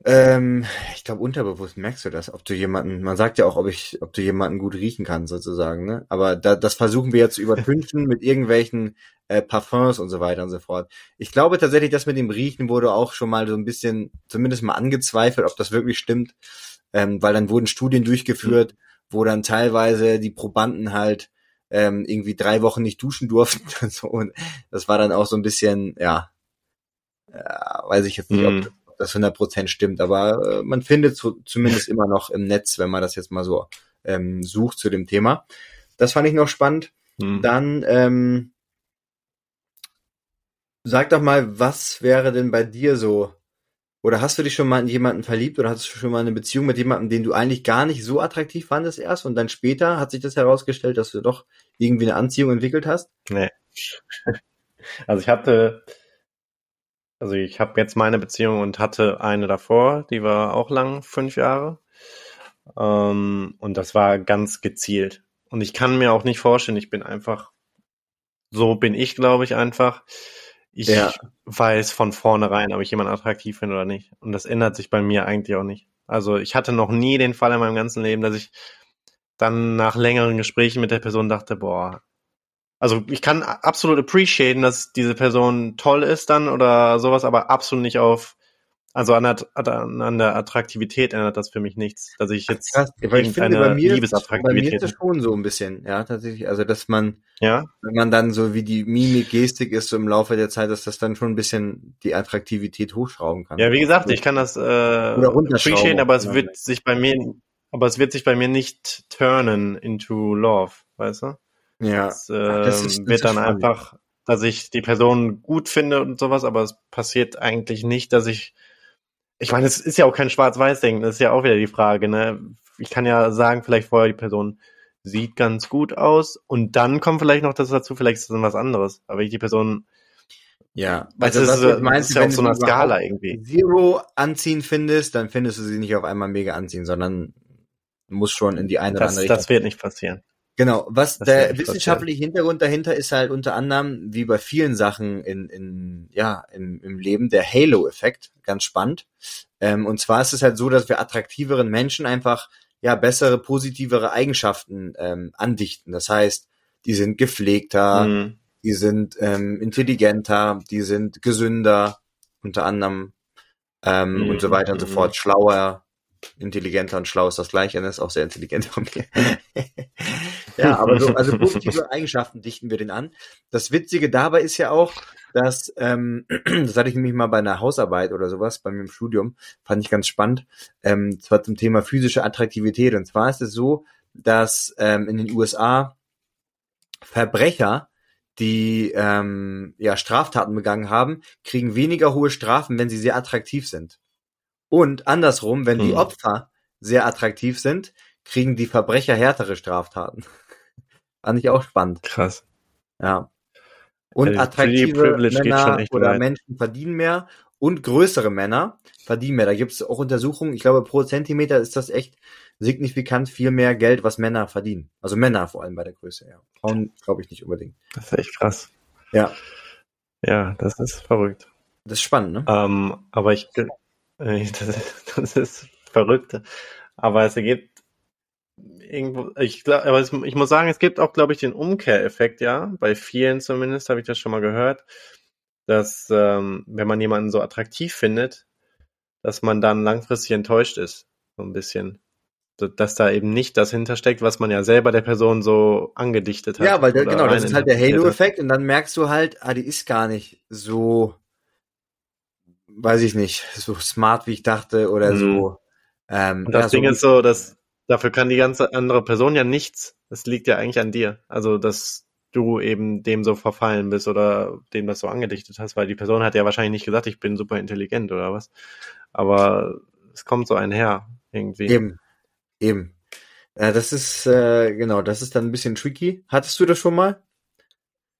Ähm, ich glaube, unterbewusst merkst du das, ob du jemanden, man sagt ja auch, ob ich, ob du jemanden gut riechen kannst, sozusagen, ne? Aber da, das versuchen wir jetzt zu übertünchen mit irgendwelchen äh, Parfums und so weiter und so fort. Ich glaube tatsächlich, dass mit dem Riechen wurde auch schon mal so ein bisschen, zumindest mal angezweifelt, ob das wirklich stimmt, ähm, weil dann wurden Studien durchgeführt, mhm. wo dann teilweise die Probanden halt ähm, irgendwie drei Wochen nicht duschen durften. so, und das war dann auch so ein bisschen, ja, ja weiß ich jetzt nicht, mhm. ob, das 100% stimmt, aber äh, man findet so, zumindest immer noch im Netz, wenn man das jetzt mal so ähm, sucht zu dem Thema. Das fand ich noch spannend. Mhm. Dann ähm, sag doch mal, was wäre denn bei dir so oder hast du dich schon mal in jemanden verliebt oder hast du schon mal eine Beziehung mit jemandem, den du eigentlich gar nicht so attraktiv fandest erst und dann später hat sich das herausgestellt, dass du doch irgendwie eine Anziehung entwickelt hast? Nee. Also ich hatte, also ich habe jetzt meine Beziehung und hatte eine davor, die war auch lang, fünf Jahre. Ähm, und das war ganz gezielt. Und ich kann mir auch nicht vorstellen, ich bin einfach, so bin ich, glaube ich, einfach ich ja. weiß von vornherein, ob ich jemanden attraktiv finde oder nicht. Und das ändert sich bei mir eigentlich auch nicht. Also ich hatte noch nie den Fall in meinem ganzen Leben, dass ich dann nach längeren Gesprächen mit der Person dachte, boah, also ich kann absolut appreciaten, dass diese Person toll ist dann oder sowas, aber absolut nicht auf also an der, an der Attraktivität ändert das für mich nichts, dass ich jetzt Krass, weil ich finde, bei mir Liebesattraktivität. Bei mir ist das schon so ein bisschen, ja, tatsächlich. Also dass man, ja, wenn man dann so wie die Mimik, Gestik ist so im Laufe der Zeit, dass das dann schon ein bisschen die Attraktivität hochschrauben kann. Ja, wie gesagt, ich kann das äh, appreciaten, aber es wird sich bei mir, aber es wird sich bei mir nicht turnen into love, weißt du? Ja. Es, äh, das ist, das wird dann spannend. einfach, dass ich die Person gut finde und sowas, aber es passiert eigentlich nicht, dass ich ich meine, es ist ja auch kein Schwarz-Weiß-Ding, das ist ja auch wieder die Frage, ne? Ich kann ja sagen, vielleicht vorher die Person sieht ganz gut aus und dann kommt vielleicht noch das dazu, vielleicht ist das was anderes. Aber ich die Person ja, also das, ist, meinst, ist ja auf so einer Skala irgendwie. Zero anziehen findest, dann findest du sie nicht auf einmal mega anziehen, sondern muss schon in die eine oder andere Richtung. Das wird nicht passieren. Genau, was das der wissenschaftliche Hintergrund dahinter ist halt unter anderem, wie bei vielen Sachen in, in ja, im, im Leben, der Halo-Effekt, ganz spannend. Ähm, und zwar ist es halt so, dass wir attraktiveren Menschen einfach ja bessere, positivere Eigenschaften ähm, andichten. Das heißt, die sind gepflegter, mhm. die sind ähm, intelligenter, die sind gesünder, unter anderem ähm, mhm. und so weiter und so mhm. fort, schlauer, intelligenter und schlau ist das gleiche, das ist auch sehr intelligent von mir. ja, aber so, also positive Eigenschaften dichten wir den an. Das Witzige dabei ist ja auch, dass, ähm, das hatte ich nämlich mal bei einer Hausarbeit oder sowas, bei mir im Studium, fand ich ganz spannend, ähm, zwar zum Thema physische Attraktivität. Und zwar ist es so, dass ähm, in den USA Verbrecher, die ähm, ja Straftaten begangen haben, kriegen weniger hohe Strafen, wenn sie sehr attraktiv sind. Und andersrum, wenn die Hm. Opfer sehr attraktiv sind, kriegen die Verbrecher härtere Straftaten. Fand ich auch spannend. Krass. Ja. Und Also, attraktive Männer oder weit. Menschen verdienen mehr und größere Männer verdienen mehr. Da gibt es auch Untersuchungen, ich glaube, pro Zentimeter ist das echt signifikant viel mehr Geld, was Männer verdienen. Also Männer vor allem bei der Größe, ja. Frauen glaube ich nicht unbedingt. Das ist echt krass. Ja, Ja, das ist verrückt. das ist spannend, ne? Ähm, aber ich, das, das ist verrückt. Aber es ergibt irgendwo, ich glaube, aber es, ich muss sagen, es gibt auch, glaube ich, den Umkehreffekt, ja. Bei vielen zumindest habe ich das schon mal gehört, dass ähm, wenn man jemanden so attraktiv findet, dass man dann langfristig enttäuscht ist, so ein bisschen. Dass da eben nicht das hintersteckt, was man ja selber der Person so angedichtet hat. Ja, weil der, genau, das ist halt der. Halo-Effekt und dann merkst du halt, ah, die ist gar nicht so, weiß ich nicht, so smart, wie ich dachte oder Mhm. so. Ähm, Und das ja, so Ding ist so, dass dafür kann die ganze andere Person ja nichts. Das liegt ja eigentlich an dir. Also, dass du eben dem so verfallen bist oder dem das so angedichtet hast, weil die Person hat ja wahrscheinlich nicht gesagt, ich bin super intelligent oder was. Aber es kommt so einher irgendwie. Eben, eben. Äh, das ist, äh, genau, das ist dann ein bisschen tricky. Hattest du das schon mal?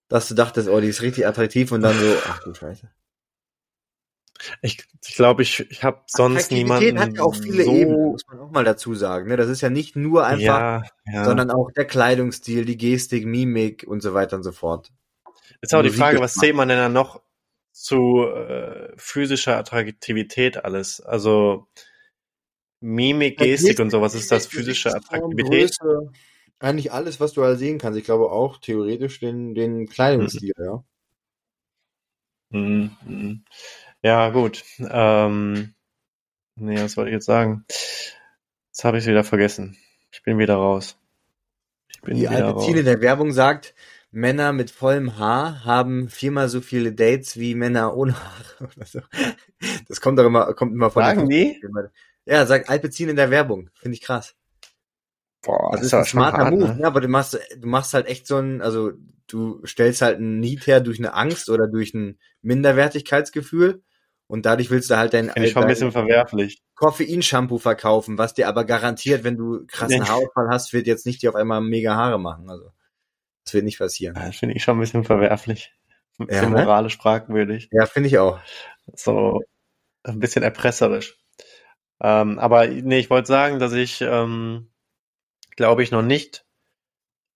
Dass du dachtest, oh, die ist richtig attraktiv und dann so, ach du Scheiße. Ich glaube, ich, glaub, ich, ich habe sonst niemanden hat ja auch viele so, Ebenen, muss man auch mal dazu sagen. Ne? Das ist ja nicht nur einfach, ja, ja. sondern auch der Kleidungsstil, die Gestik, Mimik und so weiter und so fort. Ist auch die Frage, was zählt man denn dann noch zu äh, physischer Attraktivität alles? Also Mimik, Gestik und sowas, ist das physische Attraktivität? Größe, eigentlich alles, was du halt sehen kannst. Ich glaube auch theoretisch den, den Kleidungsstil, ja. Mhm, mhm. Ja, gut. Ähm, nee, was wollte ich jetzt sagen? Jetzt habe ich es wieder vergessen. Ich bin wieder raus. Ich bin Die in raus. der Werbung sagt, Männer mit vollem Haar haben viermal so viele Dates wie Männer ohne Haare oder so. Das kommt doch immer, kommt immer von Sagen die? Ja, sagt Alpecin in der Werbung. Finde ich krass. Boah, Das ist ein smarter Move, ne? aber du machst, du machst halt echt so ein, also du stellst halt ein Need her durch eine Angst oder durch ein Minderwertigkeitsgefühl und dadurch willst du halt dein, Finde ich schon ein bisschen verwerflich. Koffeinshampoo verkaufen, was dir aber garantiert, wenn du krassen Nee. Haarausfall hast, wird jetzt nicht dir auf einmal mega Haare machen. Also das wird nicht passieren. Das finde ich schon ein bisschen verwerflich. Ein bisschen Ja, ne? moralisch fragwürdig. Ja, finde ich auch. So ein bisschen erpresserisch. Ähm, aber nee, ich wollte sagen, dass ich, ähm, glaube ich, noch nicht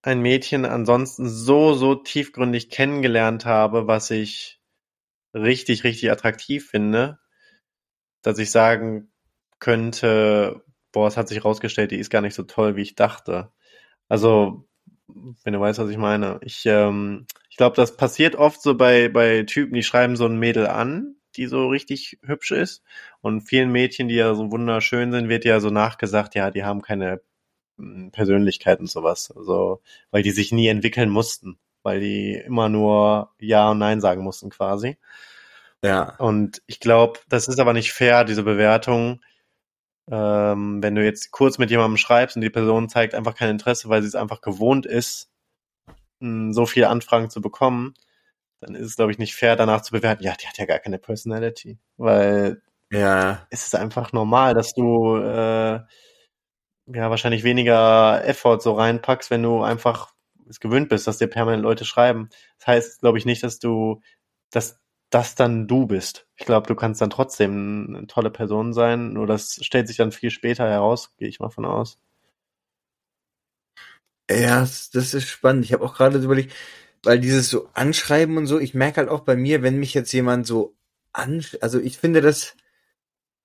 ein Mädchen ansonsten so, so tiefgründig kennengelernt habe, was ich richtig, richtig attraktiv finde, dass ich sagen könnte, boah, es hat sich rausgestellt, die ist gar nicht so toll, wie ich dachte. Also, wenn du weißt, was ich meine. Ich, ähm, ich glaube, das passiert oft so bei, bei Typen, die schreiben so ein Mädel an, die so richtig hübsch ist. Und vielen Mädchen, die ja so wunderschön sind, wird ja so nachgesagt, ja, die haben keine mm, Persönlichkeit und sowas. Also, weil die sich nie entwickeln mussten. Weil die immer nur Ja und Nein sagen mussten quasi. Ja. Und ich glaube, das ist aber nicht fair, diese Bewertung. Ähm, wenn du jetzt kurz mit jemandem schreibst und die Person zeigt einfach kein Interesse, weil sie es einfach gewohnt ist, mh, so viele Anfragen zu bekommen, dann ist es, glaube ich, nicht fair, danach zu bewerten, ja, die hat ja gar keine Personality. Weil Ja. es ist einfach normal, dass du äh, ja wahrscheinlich weniger Effort so reinpackst, wenn du einfach es gewöhnt bist, dass dir permanent Leute schreiben. Das heißt, glaube ich, nicht, dass du, dass das dann du bist. Ich glaube, du kannst dann trotzdem eine tolle Person sein, nur das stellt sich dann viel später heraus, gehe ich mal von aus. Ja, das ist spannend. Ich habe auch gerade überlegt, weil dieses so Anschreiben und so, ich merke halt auch bei mir, wenn mich jetzt jemand so an, also ich finde das,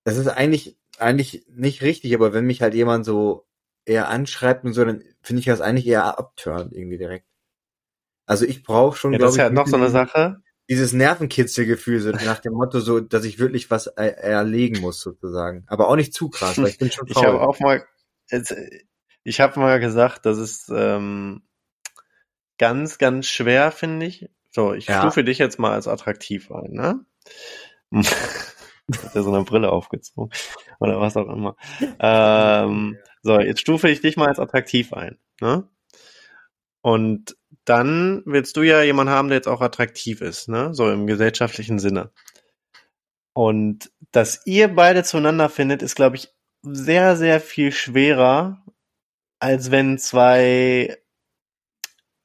das ist eigentlich, eigentlich nicht richtig, aber wenn mich halt jemand so eher anschreibt und so, dann finde ich das eigentlich eher abturnt irgendwie direkt. Also ich brauche schon, Ja, glaube das ist ich, ja noch so eine Sache. dieses Nervenkitzelgefühl, so nach dem Motto, so, dass ich wirklich was er erlegen muss, sozusagen. Aber auch nicht zu krass, weil ich bin schon Ich habe faul. auch mal, ich habe mal gesagt, das ist ähm, ganz, ganz schwer, finde ich. So, ich Ja. stufe dich jetzt mal als attraktiv ein, ne? Hat er so eine Brille aufgezogen oder was auch immer. Ähm, so, jetzt stufe ich dich mal als attraktiv ein, ne? Und dann willst du ja jemanden haben, der jetzt auch attraktiv ist, ne? So im gesellschaftlichen Sinne. Und dass ihr beide zueinander findet, ist, glaube ich, sehr, sehr viel schwerer, als wenn zwei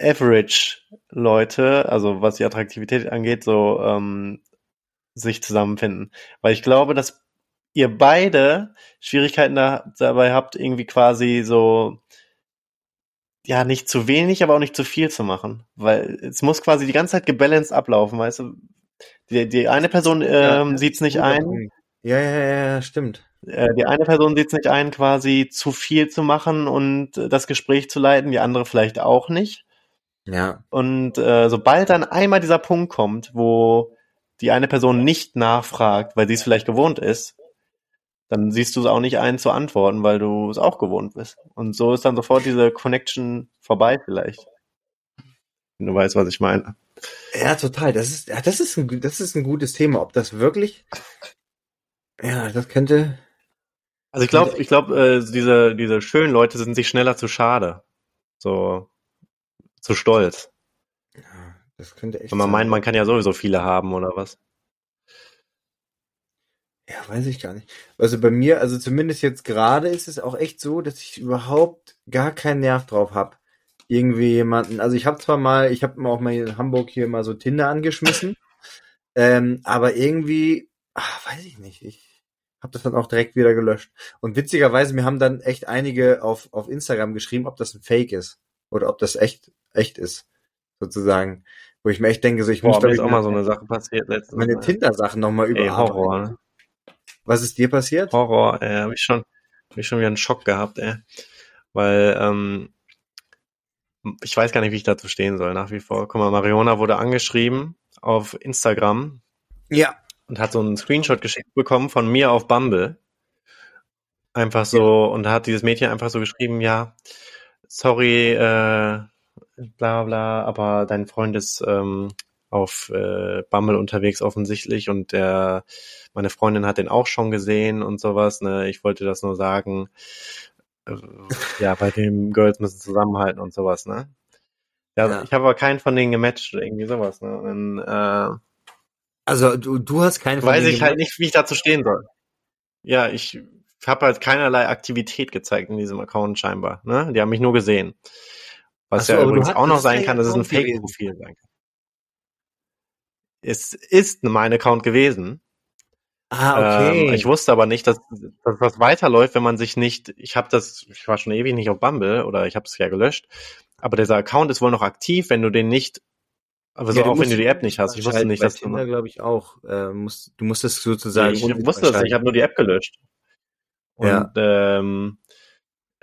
Average-Leute, also was die Attraktivität angeht, so ähm, sich zusammenfinden. Weil ich glaube, dass ihr beide Schwierigkeiten da, dabei habt, irgendwie quasi so ja, nicht zu wenig, aber auch nicht zu viel zu machen. Weil es muss quasi die ganze Zeit gebalanced ablaufen, weißt du? Die, die eine Person ähm, Ja, sieht es nicht ein. Ja, ja, ja, ja, stimmt. äh, die eine Person sieht es nicht ein, quasi zu viel zu machen und äh, das Gespräch zu leiten, die andere vielleicht auch nicht. Ja. Und äh, sobald dann einmal dieser Punkt kommt, wo die eine Person nicht nachfragt, weil sie es vielleicht gewohnt ist, dann siehst du es auch nicht ein zu antworten, weil du es auch gewohnt bist. Und so ist dann sofort diese Connection vorbei vielleicht. Wenn du weißt, was ich meine. Ja, total. Das ist, ja, das ist ein, das ist ein gutes Thema. Ob das wirklich, ja, das könnte, Also ich glaube, ich glaube, äh, diese, diese schönen Leute sind sich schneller zu schade. So zu stolz. Das könnte echt Wenn man sein. meint, man kann ja sowieso viele haben oder was. Ja, weiß ich gar nicht. Also bei mir, also zumindest jetzt gerade ist es auch echt so, dass ich überhaupt gar keinen Nerv drauf hab. Irgendwie jemanden, also ich habe zwar mal, ich habe auch mal in Hamburg hier mal so Tinder angeschmissen, ähm, aber irgendwie, ach, weiß ich nicht, ich habe das dann auch direkt wieder gelöscht. Und witzigerweise, mir haben dann echt einige auf, auf Instagram geschrieben, ob das ein Fake ist oder ob das echt, echt ist, sozusagen. Wo ich mir echt denke, so ich Boah, muss glaub ist auch mal so eine Sache passiert letztens. meine Tinder-Sachen nochmal Ey, überarbeiten. Horror, ne? Was ist dir passiert? Horror, äh, habe ich schon, hab ich schon wieder einen Schock gehabt, ey. Weil, ähm, ich weiß gar nicht, wie ich dazu stehen soll, nach wie vor. Guck mal, Mariona wurde angeschrieben auf Instagram Ja. und hat so einen Screenshot geschickt bekommen von mir auf Bumble. Einfach so, und da hat dieses Mädchen einfach so geschrieben, ja, sorry, äh, bla bla, aber dein Freund ist ähm, auf äh, Bumble unterwegs offensichtlich und der, meine Freundin hat den auch schon gesehen und sowas, ne? Ich wollte das nur sagen. Äh, ja, bei den Girls müssen zusammenhalten und sowas, ne? Ja, Ja. ich habe aber keinen von denen gematcht oder irgendwie sowas, ne? Und, äh, Also du, du hast keinen von weiß denen ich halt nicht, wie ich dazu stehen soll. Ja, ich habe halt keinerlei Aktivität gezeigt in diesem Account scheinbar. Ne? Die haben mich nur gesehen. Was so, ja du übrigens auch noch sein kann, dass es ein. Fake-Profil sein kann. Es ist mein Account gewesen. Ah, okay. Ähm, ich wusste aber nicht, dass, dass das weiterläuft, wenn man sich nicht. Ich habe das, ich war schon ewig nicht auf Bumble oder ich habe es ja gelöscht. Aber dieser Account ist wohl noch aktiv, wenn du den nicht. Aber so Ja, du auch wenn du die App nicht hast. Ich wusste nicht, dass du. Tinder, glaube ich, auch. Äh, musst, du musst es sozusagen. ich wusste das, nicht, ich habe nur die App gelöscht. Und Ja. ähm,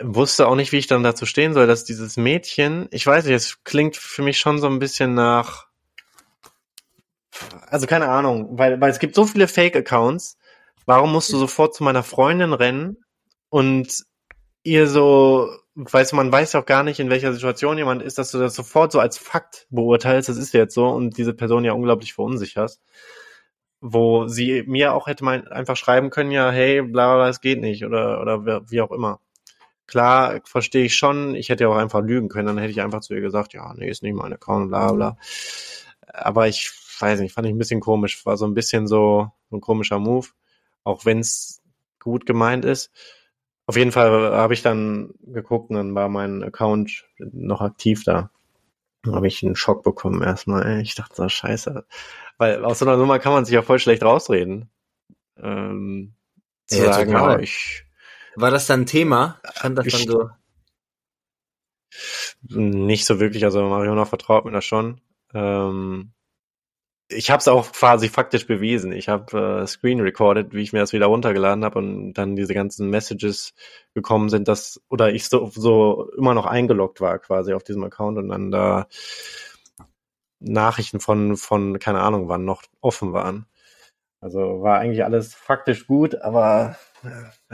wusste auch nicht, wie ich dann dazu stehen soll, dass dieses Mädchen, ich weiß nicht, es klingt für mich schon so ein bisschen nach, also keine Ahnung, weil, weil es gibt so viele Fake-Accounts, warum musst du sofort zu meiner Freundin rennen und ihr so, weißt du, man weiß ja auch gar nicht, in welcher Situation jemand ist, dass du das sofort so als Fakt beurteilst, das ist jetzt so und diese Person ja unglaublich verunsicherst wo sie mir auch hätte mal einfach schreiben können, ja, hey, bla bla, es geht nicht oder oder wie auch immer. Klar, verstehe ich schon, ich hätte ja auch einfach lügen können, dann hätte ich einfach zu ihr gesagt, ja, nee, ist nicht mein Account, bla bla. Aber ich weiß nicht, fand ich ein bisschen komisch, war so ein bisschen so, so ein komischer Move, auch wenn es gut gemeint ist. Auf jeden Fall habe ich dann geguckt und dann war mein Account noch aktiv da. Dann habe ich einen Schock bekommen erstmal. Ich dachte so, scheiße. Weil aus so einer Nummer kann man sich ja voll schlecht rausreden. Ähm, zu Ja, sagen, total. ja, ich War das dann Thema? Stand das dann so? nicht so wirklich, also Mariona vertraut mir das schon. Ähm, ich habe es auch quasi faktisch bewiesen. Ich habe äh, Screen recorded, wie ich mir das wieder runtergeladen habe und dann diese ganzen Messages gekommen sind, dass oder ich so, so immer noch eingeloggt war quasi auf diesem Account und dann da Nachrichten von von keine Ahnung wann noch offen waren. Also war eigentlich alles faktisch gut, aber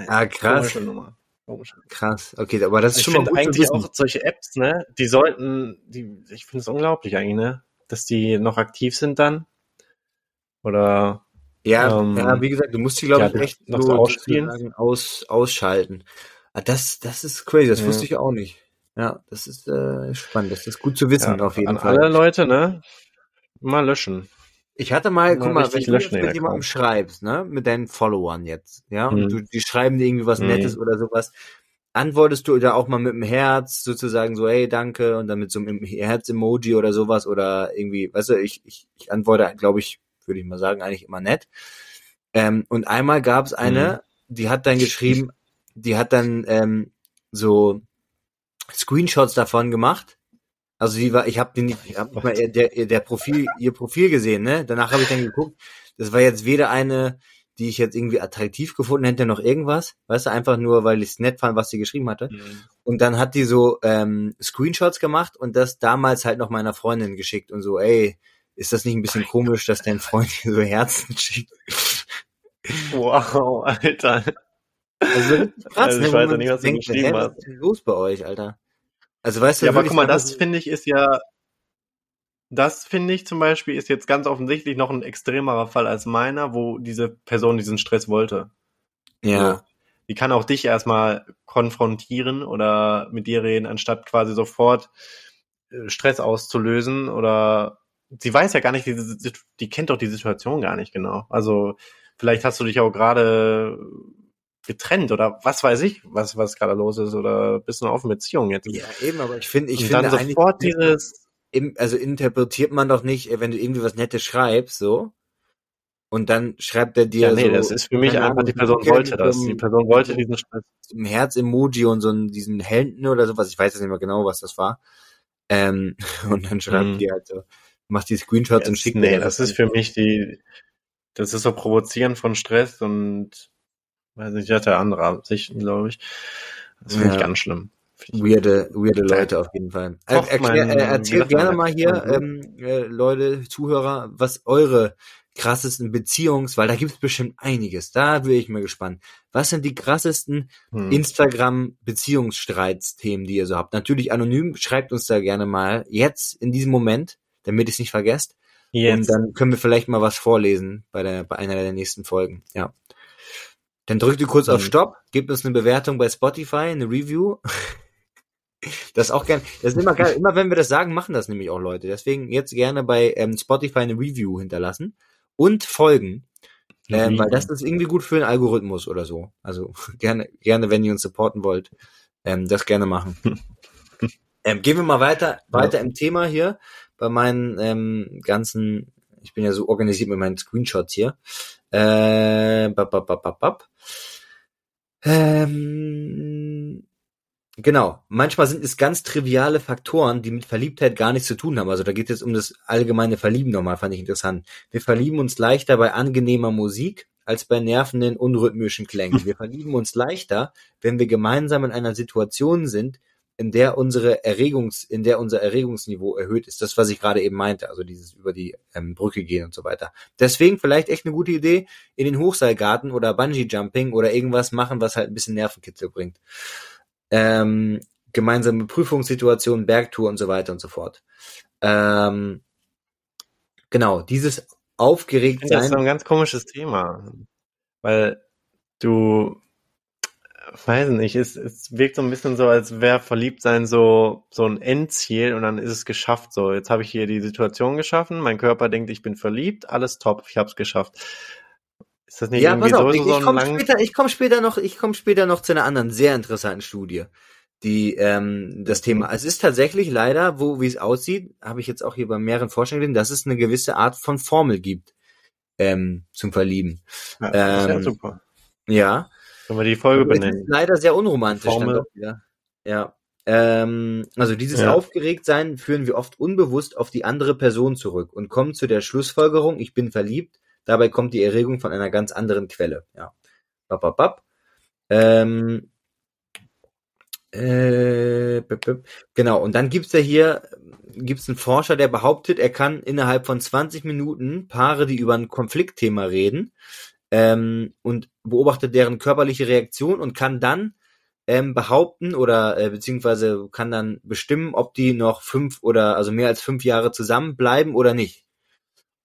Ah, krass. komische Nummer. Krass, okay, aber das ist ich schon mal finde gut eigentlich auch solche Apps, ne, die sollten, die, ich finde es unglaublich eigentlich, ne, dass die noch aktiv sind dann. Oder Ja, ähm, ja, wie gesagt, du musst die, glaube ja, ich, echt noch so ausspielen. aus, ausschalten. Ah, das, das ist crazy, das Ja. wusste ich auch nicht. Ja, das ist äh, spannend, das ist gut zu wissen ja, auf jeden an Fall. alle Leute, ne, mal löschen. Ich hatte mal, guck mal, wenn du jetzt mit jemandem schreibst, ne, mit deinen Followern jetzt, ja, und Mhm. du, die schreiben dir irgendwie was Mhm. Nettes oder sowas, antwortest du da auch mal mit dem Herz sozusagen so, hey, danke, und dann mit so einem Herz-Emoji oder sowas oder irgendwie, weißt du, ich, ich, ich antworte, glaube ich, würde ich mal sagen, eigentlich immer nett. Ähm, und einmal gab es eine, die hat dann geschrieben, die hat dann ähm, so Screenshots davon gemacht. Also die war, ich habe nicht, ich hab nicht mal ihr, der, der Profil, ihr Profil gesehen, ne? Danach habe ich dann geguckt. Das war jetzt weder eine, die ich jetzt irgendwie attraktiv gefunden hätte, noch irgendwas. Weißt du, einfach nur, weil ich es nett fand, was sie geschrieben hatte. Und dann hat die so ähm, Screenshots gemacht und das damals halt noch meiner Freundin geschickt und so, ey, ist das nicht ein bisschen komisch, dass dein Freund dir so Herzen schickt? Wow, Alter. Also krass, Also ne, ich wo weiß ja nicht, was du geschrieben hä, was hast. ist denn los bei euch, Alter? Also weißt du, Ja, aber guck mal, das finde ich ist ja, das finde ich zum Beispiel ist jetzt ganz offensichtlich noch ein extremerer Fall als meiner, wo diese Person diesen Stress wollte. ja, So. Die kann auch dich erstmal konfrontieren oder mit dir reden, anstatt quasi sofort äh, Stress auszulösen oder sie weiß ja gar nicht, die, die kennt doch die Situation gar nicht genau. Also vielleicht hast du dich auch gerade getrennt oder was weiß ich, was was gerade los ist oder bist du noch auf eine Beziehung jetzt. ja, eben, aber ich finde, ich Und finde sofort dieses im, also interpretiert man doch nicht, wenn du irgendwie was Nettes schreibst, so, und dann schreibt er dir Ja, nee, so, das ist für mich einfach, Ahnung, die Person wollte das. Die Person wollte diesen Stress. ein Herz-Emoji und so einen, diesen Händen oder sowas, ich weiß jetzt nicht mehr genau, was das war. Ähm, und dann schreibt Mhm. die halt so, macht die Screenshots und Jetzt, schickt nee, dir das ist für mich die, das ist so Provozieren von Stress und, weiß nicht, hat der andere Absichten, glaube ich. Das finde Ja. ich ganz schlimm. Ich- Weirde, weirde Leute auf jeden Fall. Er, Kocht erklär, äh, man, gerne mal hier, ähm, äh, Leute, Zuhörer, was eure krassesten Beziehungs, weil da gibt es bestimmt einiges. Da bin ich mal gespannt. Was sind die krassesten Hm. Instagram-Beziehungsstreitsthemen, die ihr so habt? Natürlich anonym, schreibt uns da gerne mal jetzt in diesem Moment, damit ich es nicht vergesst. Und Jetzt. dann können wir vielleicht mal was vorlesen bei der bei einer der nächsten Folgen. Ja. Dann drückt ihr kurz auf Mhm. Stopp, gebt uns eine Bewertung bei Spotify, eine Review. Das auch gern. Das ist immer geil. Immer wenn wir das sagen, machen das nämlich auch Leute. Deswegen jetzt gerne bei ähm, Spotify eine Review hinterlassen und folgen, ähm, weil das ist irgendwie gut für den Algorithmus oder so. Also gerne, gerne, wenn ihr uns supporten wollt, ähm, das gerne machen. ähm, gehen wir mal weiter, weiter im Thema hier bei meinen ähm, ganzen. Ich bin ja so organisiert mit meinen Screenshots hier. Äh, bap, bap, bap, bap. Ähm, Genau. Manchmal sind es ganz triviale Faktoren, die mit Verliebtheit gar nichts zu tun haben. Also da geht es jetzt um das allgemeine Verlieben nochmal, fand ich interessant. Wir verlieben uns leichter bei angenehmer Musik als bei nervenden, unrhythmischen Klängen. Wir verlieben uns leichter, wenn wir gemeinsam in einer Situation sind, in der unsere Erregungs, in der unser Erregungsniveau erhöht ist. Das, was ich gerade eben meinte, also dieses über die ähm, Brücke gehen und so weiter. Deswegen vielleicht echt eine gute Idee, in den Hochseilgarten oder Bungee Jumping oder irgendwas machen, was halt ein bisschen Nervenkitzel bringt ähm, gemeinsame Prüfungssituationen, Bergtour und so weiter und so fort. Ähm, genau, dieses aufgeregt finde das so sein. ein ganz komisches Thema. Weil du, weiß nicht, es, es wirkt so ein bisschen so, als wäre verliebt sein so, so ein Endziel und dann ist es geschafft. So, jetzt habe ich hier die Situation geschaffen, mein Körper denkt, ich bin verliebt, alles top, ich habe es geschafft. Ist das nicht Ja, irgendwie pass auf, so, ich, so ich komme später, ich komme später noch, ich komme später noch zu einer anderen sehr interessanten Studie, die ähm, das Thema. Es ist tatsächlich leider, wo wie es aussieht, habe ich jetzt auch hier bei mehreren Forschungen gesehen, dass es eine gewisse Art von Formel gibt ähm, zum Verlieben. Ja, ist ja ähm, super. Ja, Können wir die Folge es ist benennen? leider sehr unromantisch dann Formel. doch wieder. Ja. Ähm, also dieses Ja. Aufgeregtsein führen wir oft unbewusst auf die andere Person zurück und kommen zu der Schlussfolgerung, ich bin verliebt. Dabei kommt die Erregung von einer ganz anderen Quelle. Ja. Bap, bap, bap. Ähm, äh, bip, bip. genau, und dann gibt's ja hier gibt's einen Forscher, der behauptet, er kann innerhalb von 20 Minuten Paare, die über ein Konfliktthema reden, ähm, und beobachtet deren körperliche Reaktion und kann dann ähm, behaupten oder äh, beziehungsweise kann dann bestimmen, ob die noch fünf oder also mehr als fünf Jahre zusammenbleiben oder nicht.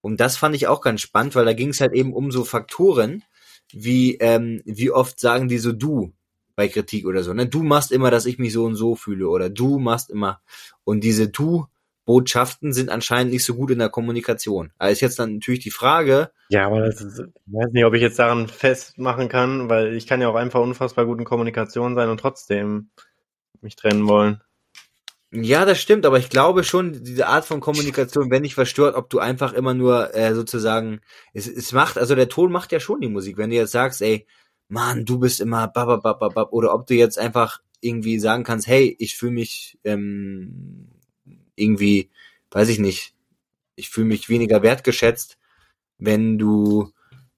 Und das fand ich auch ganz spannend, weil da ging es halt eben um so Faktoren, wie ähm, wie oft sagen die so du bei Kritik oder so. Ne? Du machst immer, dass ich mich so und so fühle oder du machst immer. Und diese du Botschaften sind anscheinend nicht so gut in der Kommunikation. Da ist jetzt dann natürlich die Frage. Ja, aber das ist, ich weiß nicht, ob ich jetzt daran festmachen kann, weil ich kann ja auch einfach unfassbar gut in Kommunikation sein und trotzdem mich trennen wollen. Ja, das stimmt, aber ich glaube schon, diese Art von Kommunikation, wenn nicht verstört, ob du einfach immer nur äh, sozusagen, es, es macht, also der Ton macht ja schon die Musik. Wenn du jetzt sagst, ey, Mann, du bist immer bababababab, oder ob du jetzt einfach irgendwie sagen kannst, hey, ich fühle mich ähm, irgendwie, weiß ich nicht, ich fühle mich weniger wertgeschätzt, wenn du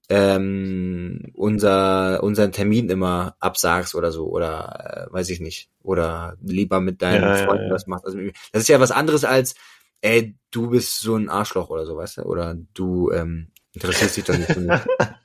ähm, unser unseren Termin immer absagst oder so oder äh, weiß ich nicht oder lieber mit deinen ja, Freunden ja, was machst. Also, das ist ja was anderes als ey du bist so ein Arschloch oder so, weißt du? Oder du ähm, interessierst dich doch nicht für mich.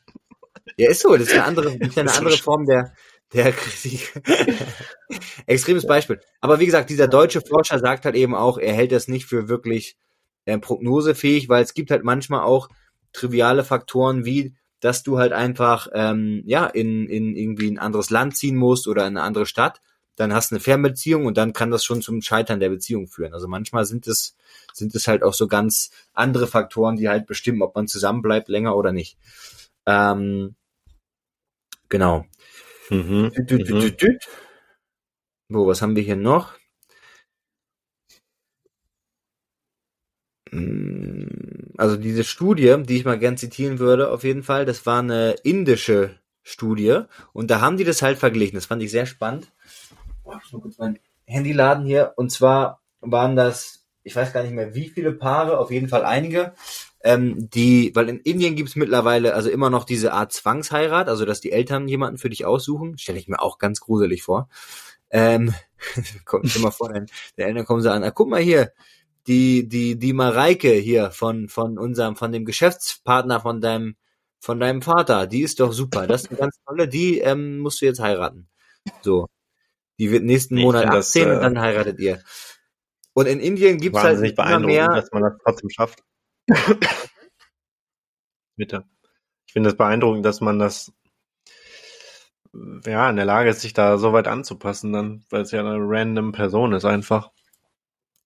ja, ist so. Das ist eine andere, das ist eine andere Form der der Kritik. Extremes Beispiel. Aber wie gesagt, dieser deutsche Forscher sagt halt eben auch, er hält das nicht für wirklich äh, prognosefähig, weil es gibt halt manchmal auch triviale Faktoren wie dass du halt einfach ähm, ja in, in irgendwie ein anderes Land ziehen musst oder in eine andere Stadt, dann hast du eine Fernbeziehung und dann kann das schon zum Scheitern der Beziehung führen. Also manchmal sind es sind es halt auch so ganz andere Faktoren, die halt bestimmen, ob man zusammenbleibt länger oder nicht. Ähm, genau. Mhm. Dü, dü, dü, Wo, was haben wir hier noch? Hm, also diese Studie, die ich mal gern zitieren würde, auf jeden Fall, das war eine indische Studie und da haben die das halt verglichen. Das fand ich sehr spannend. Ich muss kurz mein Handy laden hier. Und zwar waren das, ich weiß gar nicht mehr wie viele Paare, auf jeden Fall einige, ähm, die, weil in Indien gibt es mittlerweile also immer noch diese Art Zwangsheirat, also dass die Eltern jemanden für dich aussuchen, stelle ich mir auch ganz gruselig vor. Ähm, kommt immer vor, der Eltern kommen so an, ah, guck mal hier, die, die, die Mareike hier von, von unserem, von dem Geschäftspartner von deinem, von deinem Vater, die ist doch super. Das ist eine ganz tolle, die ähm, musst du jetzt heiraten. So. Die wird nächsten Monat 18 das, äh, und dann heiratet ihr. Und in Indien gibt's halt immer mehr. dass man das trotzdem schafft. Bitte. Ich finde es das beeindruckend, dass man das ja in der Lage ist, sich da so weit anzupassen, dann, weil es ja eine random Person ist einfach.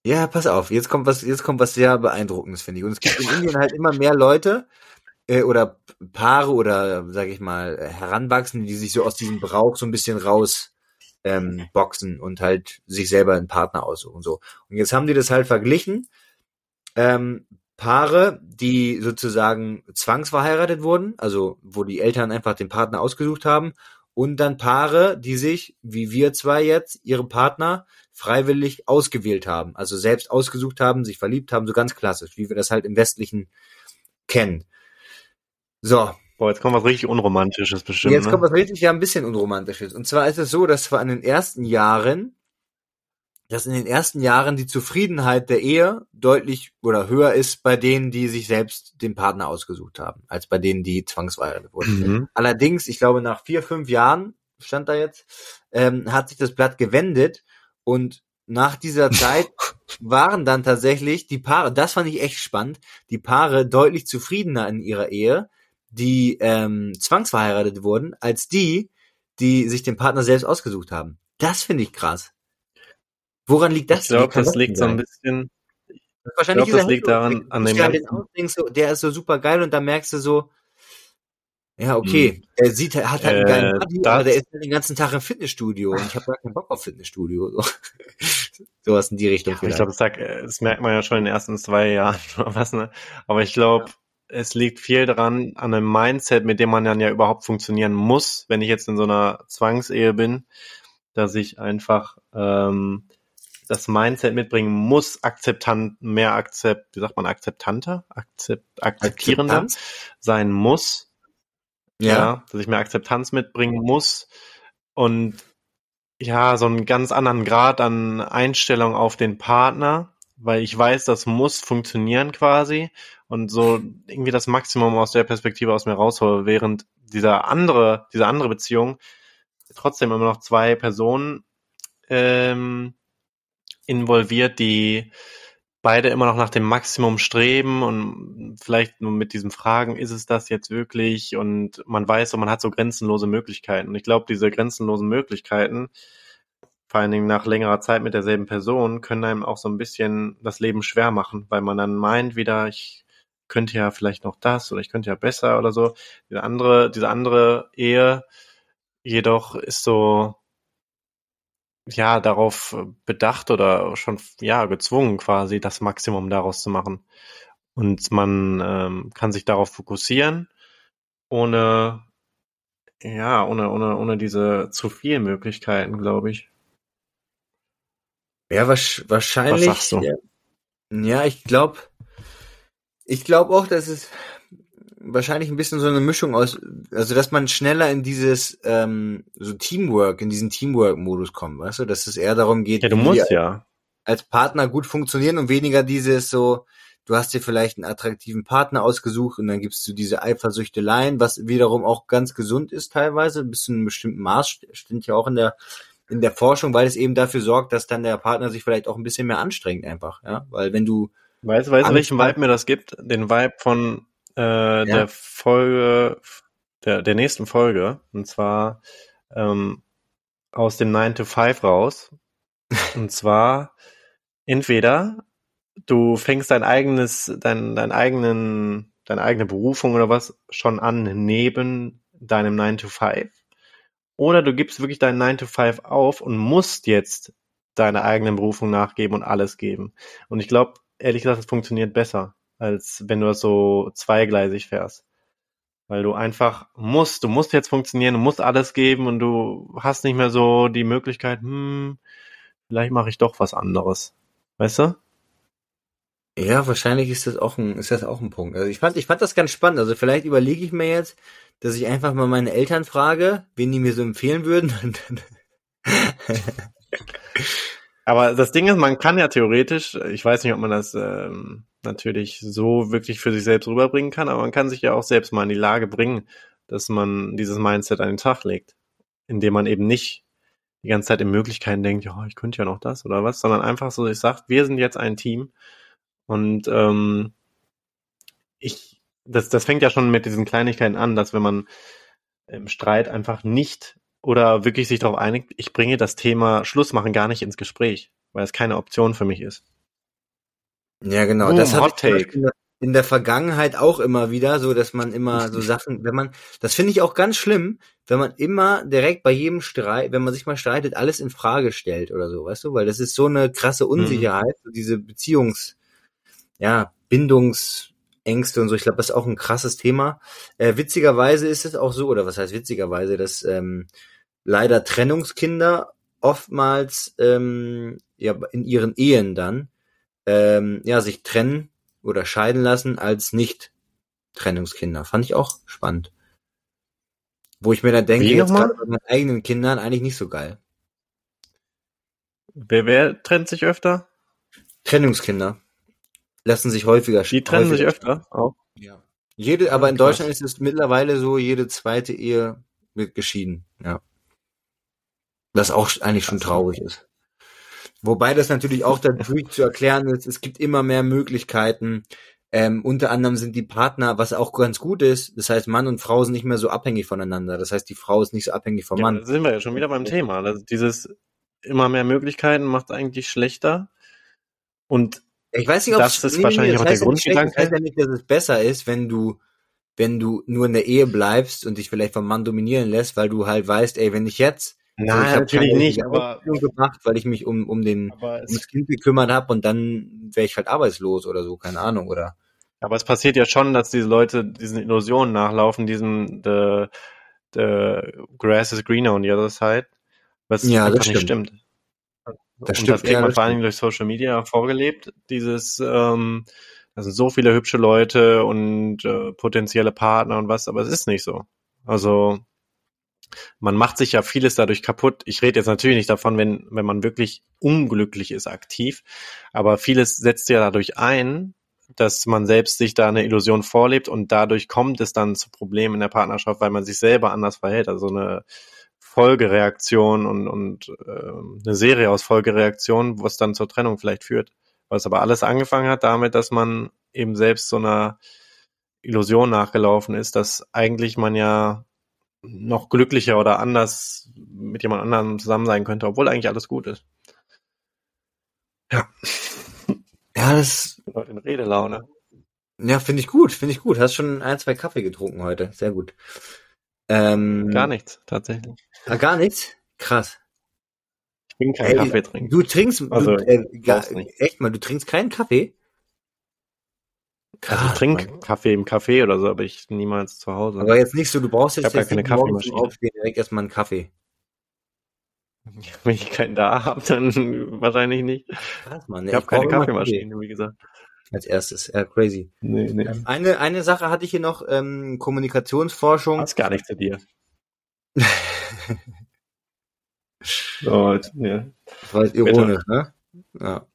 Ja, pass auf, jetzt kommt was, jetzt kommt was sehr beeindruckendes, finde ich. Und es gibt in Indien halt immer mehr Leute äh, oder Paare oder sage ich mal Heranwachsende, die sich so aus diesem Brauch so ein bisschen raus ähm, boxen und halt sich selber einen Partner aussuchen so. Und jetzt haben die das halt verglichen. Ähm, Paare, die sozusagen zwangsverheiratet wurden, also wo die Eltern einfach den Partner ausgesucht haben, und dann Paare, die sich, wie wir zwei jetzt, ihre Partner freiwillig ausgewählt haben, also selbst ausgesucht haben, sich verliebt haben, so ganz klassisch, wie wir das halt im Westlichen kennen. So. Boah, jetzt kommt was richtig Unromantisches bestimmt. Jetzt ne? kommt was richtig, ja, ein bisschen Unromantisches. Und zwar ist es so, dass zwar in den ersten Jahren, dass in den ersten Jahren die Zufriedenheit der Ehe deutlich oder höher ist bei denen, die sich selbst den Partner ausgesucht haben, als bei denen, die zwangsverheiratet wurden. Mhm. Allerdings, ich glaube, nach vier, fünf Jahren, stand da jetzt, ähm, hat sich das Blatt gewendet und nach dieser Zeit waren dann tatsächlich die Paare, das fand ich echt spannend, die Paare deutlich zufriedener in ihrer Ehe, die ähm, zwangsverheiratet wurden, als die, die sich den Partner selbst ausgesucht haben. Das finde ich krass. Woran liegt das? Ich glaube, das liegt so ein bisschen. Wahrscheinlich ich glaube, das liegt daran an dem ganzen. So, der ist so super geil und da merkst du so, ja, okay. Hm. Er sieht, er hat halt einen geilen äh, Body, aber der ist halt den ganzen Tag im Fitnessstudio und ich habe gar keinen Bock auf Fitnessstudio. So. Sowas in die Richtung. Ja, ich glaube, das, das, merkt man ja schon in den ersten zwei Jahren was, ne? Aber ich glaube, ja. es liegt viel daran, an einem Mindset, mit dem man dann ja überhaupt funktionieren muss, wenn ich jetzt in so einer Zwangsehe bin, dass ich einfach ähm, das Mindset mitbringen muss, akzeptant, mehr akzept, wie sagt man, akzeptanter, akzept, akzeptierender Akzeptanz? sein muss ja. ja, dass ich mehr Akzeptanz mitbringen muss und ja, so einen ganz anderen Grad an Einstellung auf den Partner, weil ich weiß, das muss funktionieren quasi und so irgendwie das Maximum aus der Perspektive aus mir raushole, während dieser andere, diese andere Beziehung trotzdem immer noch zwei Personen ähm, involviert, die beide immer noch nach dem Maximum streben und vielleicht nur mit diesen Fragen, ist es das jetzt wirklich? Und man weiß, und man hat so grenzenlose Möglichkeiten. Und ich glaube, diese grenzenlosen Möglichkeiten, vor allen Dingen nach längerer Zeit mit derselben Person, können einem auch so ein bisschen das Leben schwer machen, weil man dann meint wieder, ich könnte ja vielleicht noch das oder ich könnte ja besser oder so. Diese andere, diese andere Ehe jedoch ist so, ja, darauf bedacht oder schon, ja, gezwungen quasi, das Maximum daraus zu machen. Und man ähm, kann sich darauf fokussieren, ohne, ja, ohne, ohne, ohne diese zu vielen Möglichkeiten, glaube ich. Ja, wahrscheinlich. Was sagst du? Ja, ja ich glaube, ich glaube auch, dass es wahrscheinlich ein bisschen so eine Mischung aus, also dass man schneller in dieses ähm, so Teamwork, in diesen Teamwork-Modus kommt, weißt du, dass es eher darum geht, ja, du musst ja. als Partner gut funktionieren und weniger dieses so, du hast dir vielleicht einen attraktiven Partner ausgesucht und dann gibst du diese Eifersüchteleien, was wiederum auch ganz gesund ist teilweise, bis zu einem bestimmten Maß, stimmt ja auch in der in der Forschung, weil es eben dafür sorgt, dass dann der Partner sich vielleicht auch ein bisschen mehr anstrengt einfach, ja, weil wenn du Weißt du, weißt, welchen Vibe mir das gibt? Den Vibe von äh, ja. der Folge, der, der nächsten Folge. Und zwar ähm, aus dem 9 to 5 raus. und zwar entweder du fängst dein eigenes, dein, dein eigenen, deine eigene Berufung oder was schon an neben deinem 9 to 5. Oder du gibst wirklich deinen 9 to 5 auf und musst jetzt deiner eigenen Berufung nachgeben und alles geben. Und ich glaube, ehrlich gesagt, es funktioniert besser, als wenn du das so zweigleisig fährst. Weil du einfach musst, du musst jetzt funktionieren, du musst alles geben und du hast nicht mehr so die Möglichkeit, hm, vielleicht mache ich doch was anderes. Weißt du? Ja, wahrscheinlich ist das auch ein, ist das auch ein Punkt. Also ich fand, ich fand das ganz spannend. Also vielleicht überlege ich mir jetzt, dass ich einfach mal meine Eltern frage, wen die mir so empfehlen würden. Aber das Ding ist, man kann ja theoretisch, ich weiß nicht, ob man das ähm, natürlich so wirklich für sich selbst rüberbringen kann, aber man kann sich ja auch selbst mal in die Lage bringen, dass man dieses Mindset an den Tag legt, indem man eben nicht die ganze Zeit in Möglichkeiten denkt, ja, ich könnte ja noch das oder was, sondern einfach so ich sagt, wir sind jetzt ein Team und ähm, ich, das, das fängt ja schon mit diesen Kleinigkeiten an, dass wenn man im Streit einfach nicht oder wirklich sich darauf einigt, ich bringe das Thema Schluss machen gar nicht ins Gespräch, weil es keine Option für mich ist. Ja, genau. Uh, das habe ich in der, Vergangenheit auch immer wieder, so dass man immer so Sachen, wenn man, das finde ich auch ganz schlimm, wenn man immer direkt bei jedem Streit, wenn man sich mal streitet, alles in Frage stellt oder so, weißt du, weil das ist so eine krasse mhm. Unsicherheit, mhm. diese Beziehungs, ja, Bindungsängste und so. Ich glaube, das ist auch ein krasses Thema. Äh, witzigerweise ist es auch so, oder was heißt witzigerweise, dass ähm, leider Trennungskinder oftmals ähm, ja in ihren Ehen dann ähm, ja sich trennen oder scheiden lassen als nicht Trennungskinder. Fand ich auch spannend. Wo ich mir dann denke, jetzt gerade bei meinen eigenen Kindern eigentlich nicht so geil. Wer, wer trennt sich öfter? Trennungskinder. Lassen sich häufiger Die trennen häufiger. sich öfter auch. Ja. Jede, aber in Deutschland ist es mittlerweile so, jede zweite Ehe wird geschieden, ja. Was auch eigentlich schon traurig ist. Wobei das natürlich auch dadurch zu erklären ist, es gibt immer mehr Möglichkeiten. Ähm, unter anderem sind die Partner, was auch ganz gut ist, das heißt, Mann und Frau sind nicht mehr so abhängig voneinander. Das heißt, die Frau ist nicht so abhängig vom Mann. Ja, da sind wir ja schon wieder beim Thema. Also dieses immer mehr Möglichkeiten macht eigentlich schlechter. Und ich weiß nicht, ob das ist nee, wahrscheinlich nee, das auch der Grundgedanke. Das heißt ja nicht, dass es besser ist, wenn du wenn du nur in der Ehe bleibst und dich vielleicht vom Mann dominieren lässt, weil du halt weißt, ey, wenn ich jetzt Nein, also ich natürlich nicht, aber gemacht, weil ich mich um um den ums Kind gekümmert habe und dann wäre ich halt arbeitslos oder so, keine Ahnung, oder? Aber es passiert ja schon, dass diese Leute diesen Illusionen nachlaufen, diesem the, the grass is greener on the other side, was ja, einfach nicht stimmt. Das und stimmt, das irgendwann ja, vor allem durch Social Media vorgelebt, dieses ähm, das sind so viele hübsche Leute und äh, potenzielle Partner und was, aber es ist nicht so. Also man macht sich ja vieles dadurch kaputt. Ich rede jetzt natürlich nicht davon, wenn, wenn man wirklich unglücklich ist aktiv, aber vieles setzt ja dadurch ein, dass man selbst sich da eine Illusion vorlebt und dadurch kommt es dann zu Problemen in der Partnerschaft, weil man sich selber anders verhält. Also eine Folgereaktion und, und äh, eine Serie aus Folgereaktionen, was dann zur Trennung vielleicht führt. Was aber alles angefangen hat damit, dass man eben selbst so einer Illusion nachgelaufen ist, dass eigentlich man ja noch glücklicher oder anders mit jemand anderem zusammen sein könnte, obwohl eigentlich alles gut ist. Ja. Ja, das. In Redelaune. Ja, finde ich gut, finde ich gut. Hast schon ein, zwei Kaffee getrunken heute. Sehr gut. Ähm, gar nichts, tatsächlich. Ah, gar nichts? Krass. Ich bin kein Ey, Kaffee trinken. Du trinkst, also, du, äh, gar, echt mal, du trinkst keinen Kaffee? Krass, also ich trinke Kaffee im Café oder so, aber ich niemals zu Hause. Aber jetzt nicht so, du brauchst jetzt, ich jetzt keine Kaffeemaschine. Aufstehen, direkt erstmal einen Kaffee. Wenn ich keinen da habe, dann wahrscheinlich nicht. Krass, Mann. Ich, ich habe keine Kaffeemaschine, wie gesagt. Als erstes, ja, crazy. Nee, nee. Eine, eine Sache hatte ich hier noch, ähm, Kommunikationsforschung. Passt gar nicht zu dir. so, ja. Das war jetzt ironisch, ne? Ja.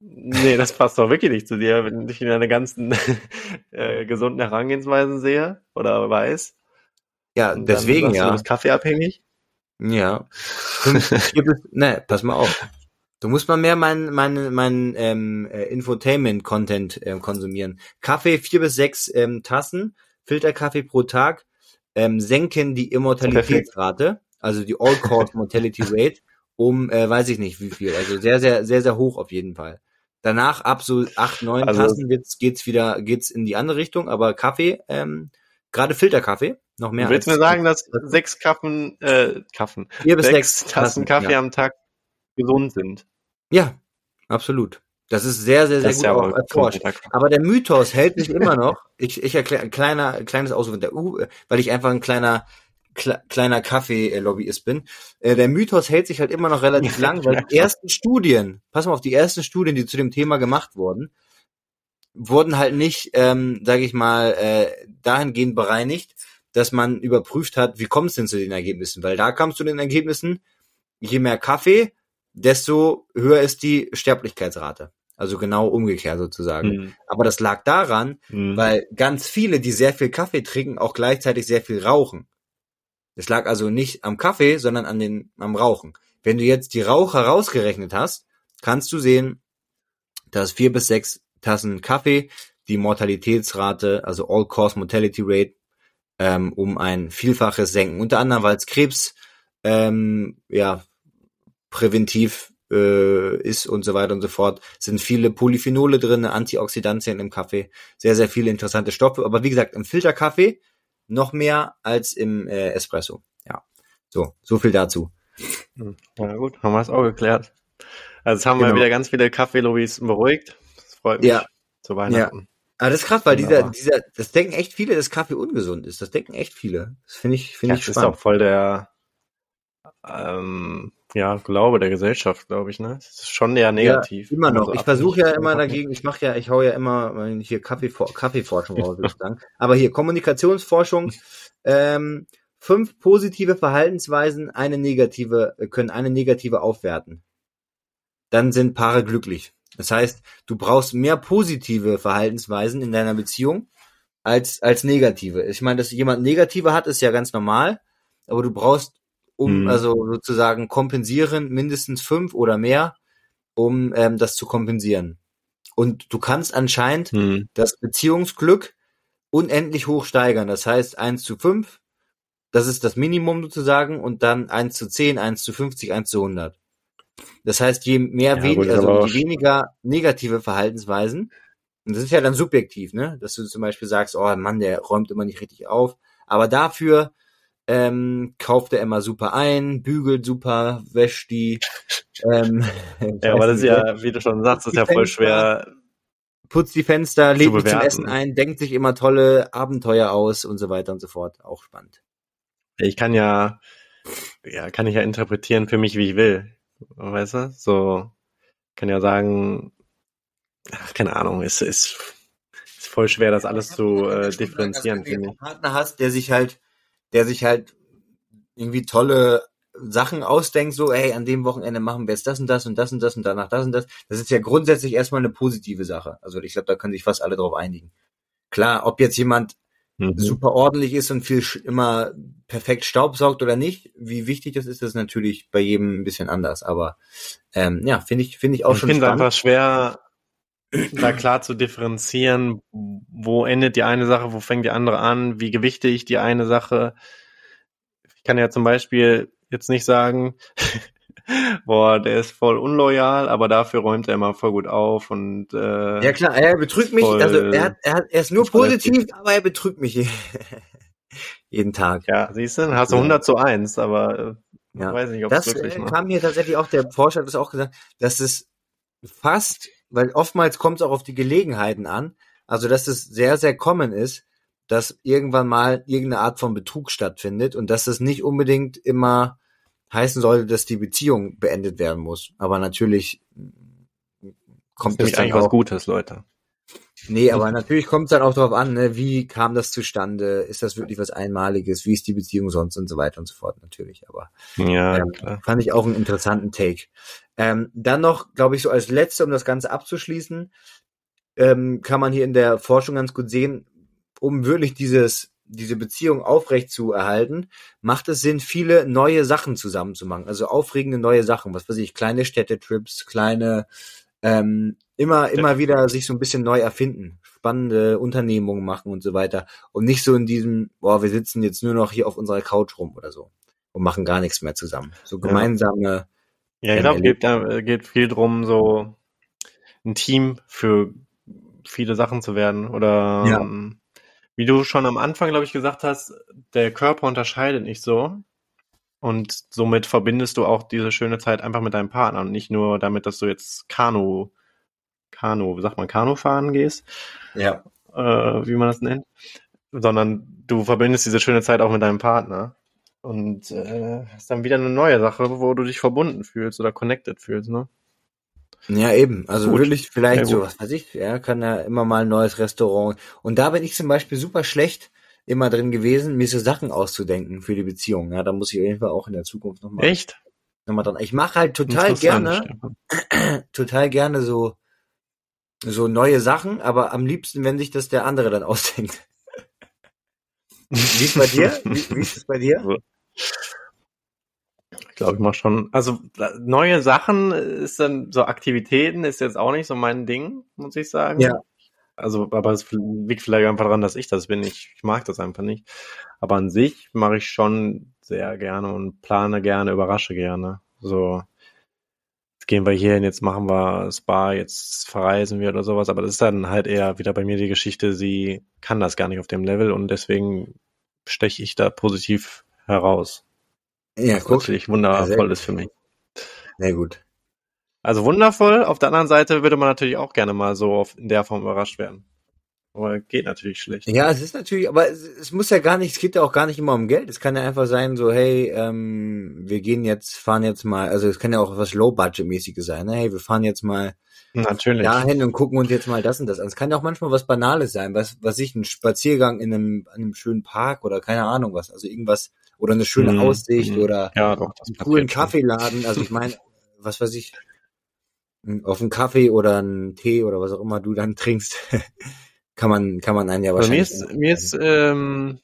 Nee, das passt doch wirklich nicht zu dir, wenn ich in deine ganzen äh, gesunden Herangehensweisen sehe oder weiß. Ja, deswegen ja. Du bist kaffeeabhängig? Ja. ne, pass mal auf. Du musst mal mehr mein, mein, mein ähm, äh, Infotainment-Content ähm, konsumieren. Kaffee vier bis sechs ähm, Tassen, Filterkaffee pro Tag, ähm, senken die Immortalitätsrate, also die All-Cause Mortality Rate, um, äh, weiß ich nicht wie viel. Also sehr, sehr, sehr, sehr hoch auf jeden Fall. Danach ab so acht, neun also, Tassen geht's, geht's wieder, geht's in die andere Richtung, aber Kaffee, ähm, gerade Filterkaffee, noch mehr. Du willst mir sagen, dass sechs Kaffen, äh, Kaffen, Vier bis sechs, sechs Tassen Kaffee ja. am Tag gesund sind? Ja, absolut. Das ist sehr, sehr, sehr gut ja auch erforscht. Aber der Mythos hält sich immer noch. Ich, ich erkläre kleiner, kleines Ausruf der U, weil ich einfach ein kleiner, kleiner Kaffee-Lobbyist bin. Äh, der Mythos hält sich halt immer noch relativ lang, weil die ersten Studien, pass mal auf, die ersten Studien, die zu dem Thema gemacht wurden, wurden halt nicht, ähm, sage ich mal, äh, dahingehend bereinigt, dass man überprüft hat, wie kommt es denn zu den Ergebnissen? Weil da kam es zu den Ergebnissen, je mehr Kaffee, desto höher ist die Sterblichkeitsrate. Also genau umgekehrt sozusagen. Mhm. Aber das lag daran, mhm. weil ganz viele, die sehr viel Kaffee trinken, auch gleichzeitig sehr viel rauchen. Es lag also nicht am Kaffee, sondern an den, am Rauchen. Wenn du jetzt die Raucher rausgerechnet hast, kannst du sehen, dass vier bis sechs Tassen Kaffee die Mortalitätsrate, also All-Cause Mortality Rate, ähm, um ein Vielfaches senken. Unter anderem, weil es Krebs ähm, ja, präventiv äh, ist und so weiter und so fort. Sind viele Polyphenole drin, Antioxidantien im Kaffee, sehr, sehr viele interessante Stoffe. Aber wie gesagt, im Filterkaffee noch mehr als im äh, Espresso. Ja, so, so viel dazu. Hm. Na gut, haben wir es auch geklärt. Also jetzt haben genau. wir wieder ganz viele Kaffee-Lobbys beruhigt. Das freut mich. Ja. Zu Weihnachten. Ja. Aber das ist krass, weil dieser, dieser, das denken echt viele, dass Kaffee ungesund ist. Das denken echt viele. Das finde ich, finde ja, ich spannend. Das ist auch voll der, ähm, ja, Glaube der Gesellschaft, glaube ich, ne? Das ist schon eher negativ. Ja, immer noch. Also ich versuche ja immer dagegen, ich mache ja, ich hau ja immer hier Kaffee, Kaffeeforschung raus, würde ich sagen. Aber hier Kommunikationsforschung, ähm, fünf positive Verhaltensweisen, eine negative, können eine negative aufwerten. Dann sind Paare glücklich. Das heißt, du brauchst mehr positive Verhaltensweisen in deiner Beziehung als, als negative. Ich meine, dass jemand negative hat, ist ja ganz normal, aber du brauchst um mhm. also sozusagen kompensieren, mindestens fünf oder mehr, um ähm, das zu kompensieren. Und du kannst anscheinend mhm. das Beziehungsglück unendlich hoch steigern. Das heißt eins zu fünf, das ist das Minimum sozusagen, und dann eins zu zehn, eins zu fünfzig, eins zu hundert. Das heißt, je mehr ja, wen also je weniger negative Verhaltensweisen, und das ist ja dann subjektiv, ne? Dass du zum Beispiel sagst, oh Mann, der räumt immer nicht richtig auf. Aber dafür ähm, kauft er immer super ein, bügelt super, wäscht die. Ähm, ja, aber das ist ja, wie du schon sagst, ist ja voll schwer. Putzt die Fenster, lädt mich zum Essen ein, denkt sich immer tolle Abenteuer aus und so weiter und so fort. Auch spannend. Ich kann ja, ja, kann ich ja interpretieren für mich, wie ich will. Weißt du? So, kann ja sagen, ach, keine Ahnung, es ist, ist voll schwer, das alles zu äh, differenzieren. Wenn du einen Partner hast, der sich halt der sich halt irgendwie tolle Sachen ausdenkt, so, hey, an dem Wochenende machen wir jetzt das und das und das und das und danach das und das. Das ist ja grundsätzlich erstmal eine positive Sache. Also ich glaube, da können sich fast alle drauf einigen. Klar, ob jetzt jemand mhm. super ordentlich ist und viel immer perfekt staubsaugt oder nicht. Wie wichtig das ist, ist natürlich bei jedem ein bisschen anders. Aber ähm, ja, finde ich, finde ich auch ich schon. Ich finde einfach schwer, da klar zu differenzieren, wo endet die eine Sache, wo fängt die andere an, wie gewichte ich die eine Sache. Ich kann ja zum Beispiel jetzt nicht sagen, boah, der ist voll unloyal, aber dafür räumt er immer voll gut auf und äh, ja klar, er betrügt mich. Also er, hat, er, hat, er ist nur positiv, aber er betrügt mich jeden Tag. Ja, siehst du, dann hast du 100 zu 1, aber äh, ja. weiß nicht, ob das es wirklich äh, kam mir tatsächlich auch der Forscher hat das auch gesagt, dass es fast, weil oftmals kommt es auch auf die Gelegenheiten an, also dass es sehr sehr common ist, dass irgendwann mal irgendeine Art von Betrug stattfindet und dass es nicht unbedingt immer heißen sollte, dass die Beziehung beendet werden muss. Aber natürlich kommt das, das eigentlich auch, was Gutes, Leute. Nee, aber natürlich kommt es dann auch darauf an, ne, wie kam das zustande? Ist das wirklich was Einmaliges? Wie ist die Beziehung sonst und so weiter und so fort natürlich. Aber ja, ähm, fand ich auch einen interessanten Take. Ähm, dann noch, glaube ich, so als letzte, um das Ganze abzuschließen, ähm, kann man hier in der Forschung ganz gut sehen, um wirklich dieses diese Beziehung aufrecht zu erhalten, macht es Sinn, viele neue Sachen zusammenzumachen. Also aufregende neue Sachen, was weiß ich, kleine Städtetrips, kleine, ähm, immer, immer wieder sich so ein bisschen neu erfinden, spannende Unternehmungen machen und so weiter. Und nicht so in diesem, boah, wir sitzen jetzt nur noch hier auf unserer Couch rum oder so und machen gar nichts mehr zusammen. So gemeinsame. Ja, ich glaube, geht, äh, geht viel drum, so ein Team für viele Sachen zu werden oder ja. Ähm, wie du schon am Anfang, glaube ich, gesagt hast, der Körper unterscheidet nicht so. Und somit verbindest du auch diese schöne Zeit einfach mit deinem Partner und nicht nur damit, dass du jetzt Kanu, Kanu, wie sagt man, Kanu fahren gehst. Ja. Äh, wie man das nennt. Sondern du verbindest diese schöne Zeit auch mit deinem Partner. Und äh, hast dann wieder eine neue Sache, wo du dich verbunden fühlst oder connected fühlst, ne? Ja, eben. Also gut. wirklich vielleicht so, was weiß ich, ja, kann ja immer mal ein neues Restaurant. Und da bin ich zum Beispiel super schlecht immer drin gewesen, mir so Sachen auszudenken für die Beziehung. Ja, da muss ich auf jeden Fall auch in der Zukunft nochmal. Echt? Nochmal dran. Ich mache halt total gerne, total gerne so, so neue Sachen, aber am liebsten, wenn sich das der andere dann ausdenkt. Wie ist bei dir? Wie, wie ist es bei dir? Ich glaube, ich mache schon. Also neue Sachen ist dann so Aktivitäten ist jetzt auch nicht so mein Ding, muss ich sagen. Ja. Also, aber es liegt vielleicht einfach daran, dass ich das bin. Ich, ich mag das einfach nicht. Aber an sich mache ich schon sehr gerne und plane gerne, überrasche gerne. So, gehen wir hier hin, jetzt machen wir Spa, jetzt verreisen wir oder sowas. Aber das ist dann halt eher wieder bei mir die Geschichte, sie kann das gar nicht auf dem Level und deswegen steche ich da positiv heraus. Ja, guck. natürlich wundervoll ist für mich. Sehr gut. Also wundervoll. Auf der anderen Seite würde man natürlich auch gerne mal so auf, in der Form überrascht werden. Aber geht natürlich schlecht. Ja, es ist natürlich, aber es, es, muss ja gar nicht, es geht ja auch gar nicht immer um Geld. Es kann ja einfach sein, so, hey, ähm, wir gehen jetzt, fahren jetzt mal, also es kann ja auch was Low-Budget-mäßiges sein, ne? hey, wir fahren jetzt mal natürlich. dahin und gucken uns jetzt mal das und das an. Es kann ja auch manchmal was Banales sein, was, was ich, ein Spaziergang in einem, in einem schönen Park oder keine Ahnung was, also irgendwas, oder eine schöne mhm. Aussicht mhm. oder ja, doch, einen coolen Kaffeeladen. Also ich meine, was weiß ich, auf einen Kaffee oder einen Tee oder was auch immer du dann trinkst, kann man, kann man einen ja wahrscheinlich. Also mir ist, mir ist ähm,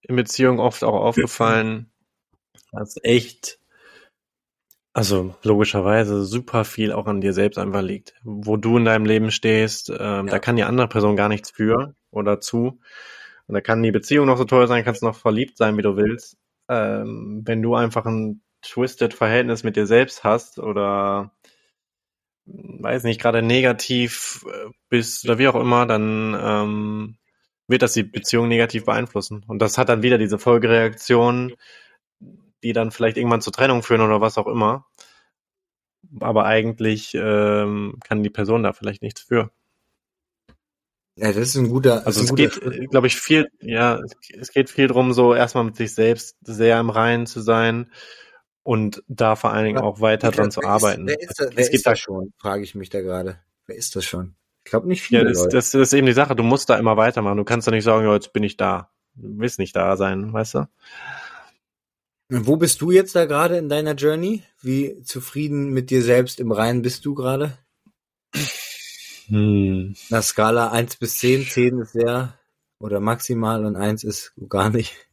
in Beziehungen oft auch aufgefallen, dass echt, also logischerweise super viel auch an dir selbst einfach liegt. Wo du in deinem Leben stehst, ähm, ja. da kann die andere Person gar nichts für oder zu. Und da kann die Beziehung noch so toll sein, kannst noch verliebt sein, wie du willst. Ähm, wenn du einfach ein twisted Verhältnis mit dir selbst hast oder weiß nicht, gerade negativ äh, bist oder wie auch immer, dann ähm, wird das die Beziehung negativ beeinflussen. Und das hat dann wieder diese Folgereaktion, die dann vielleicht irgendwann zur Trennung führen oder was auch immer. Aber eigentlich ähm, kann die Person da vielleicht nichts für. Ja, das ist ein guter. Also es geht, glaube ich, viel, ja, es geht viel drum, so erstmal mit sich selbst sehr im Reinen zu sein und da vor allen Dingen auch weiter dran zu arbeiten. Wer ist, das, wer ist das schon? Frage ich mich da gerade. Wer ist das schon? Ich glaube nicht viele. Ja, das, das, das, ist eben die Sache. Du musst da immer weitermachen. Du kannst da nicht sagen, ja, jetzt bin ich da. Du willst nicht da sein, weißt du? Wo bist du jetzt da gerade in deiner Journey? Wie zufrieden mit dir selbst im Reinen bist du gerade? Hm. Na Skala 1 bis 10, 10 ist sehr oder maximal und eins ist gar nicht.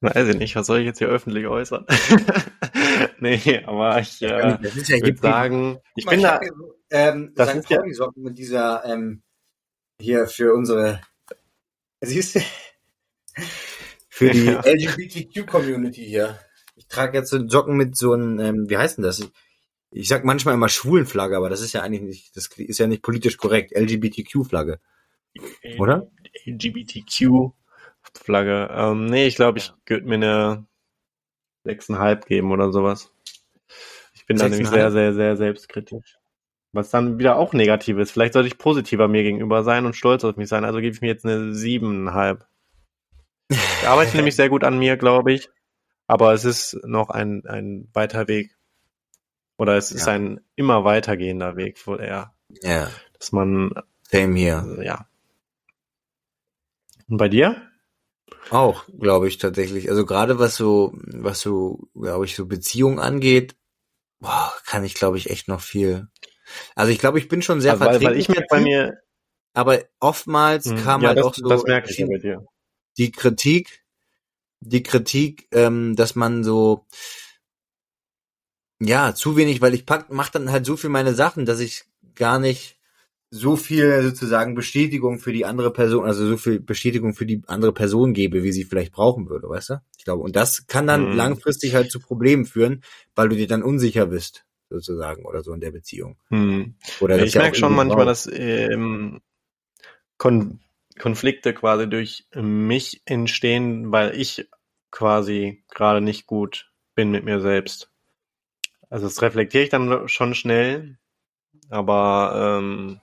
Weiß ich nicht, was soll ich jetzt hier öffentlich äußern? nee, aber ich äh, Ja, das ist ja würde sagen, ich bin da, ähm, Das St. ist ja- Pauli Socken mit dieser ähm, hier für unsere siehst du für die Ja. LGBTQ Community hier. Ich trage jetzt so Socken mit so einem ähm, wie heißt denn das? Ich, ich sag manchmal immer Schwulenflagge, aber das ist ja eigentlich nicht das ist ja nicht politisch korrekt. LGBTQ Flagge. Ähm, nee, ich glaube, ich würde mir eine 6,5 geben oder sowas. Ich bin da nämlich 6,5? sehr, sehr, sehr selbstkritisch. Was dann wieder auch negativ ist. Vielleicht sollte ich positiver mir gegenüber sein und stolz auf mich sein. Also gebe ich mir jetzt eine 7,5. Ich arbeite nämlich sehr gut an mir, glaube ich. Aber es ist noch ein, ein weiter Weg. Oder es ist Ja. ein immer weitergehender Weg, wohl eher. Ja, Dass man, same hier. also, ja. Und bei dir? Auch, glaube ich tatsächlich. Also gerade was so, was so, glaube ich, so Beziehungen angeht, boah, kann ich, glaube ich, echt noch viel. Also ich glaube, ich bin schon sehr Also, weil, weil ich mir bei mir, aber oftmals Hm, kam ja, halt das, auch so das merke ich ja bei dir. die Kritik, die Kritik, ähm, dass man so ja zu wenig, weil ich pack, mach dann halt so viel meine Sachen, dass ich gar nicht so viel sozusagen Bestätigung für die andere Person, also so viel Bestätigung für die andere Person gebe, wie sie vielleicht brauchen würde, weißt du? Ich glaube, und das kann dann Mhm. langfristig halt zu Problemen führen, weil du dir dann unsicher bist, sozusagen, oder so in der Beziehung. Hm. Oder Ich ja merke schon manchmal, braucht. dass ähm, Kon Konflikte quasi durch mich entstehen, weil ich quasi gerade nicht gut bin mit mir selbst. Also das reflektiere ich dann schon schnell, aber ähm,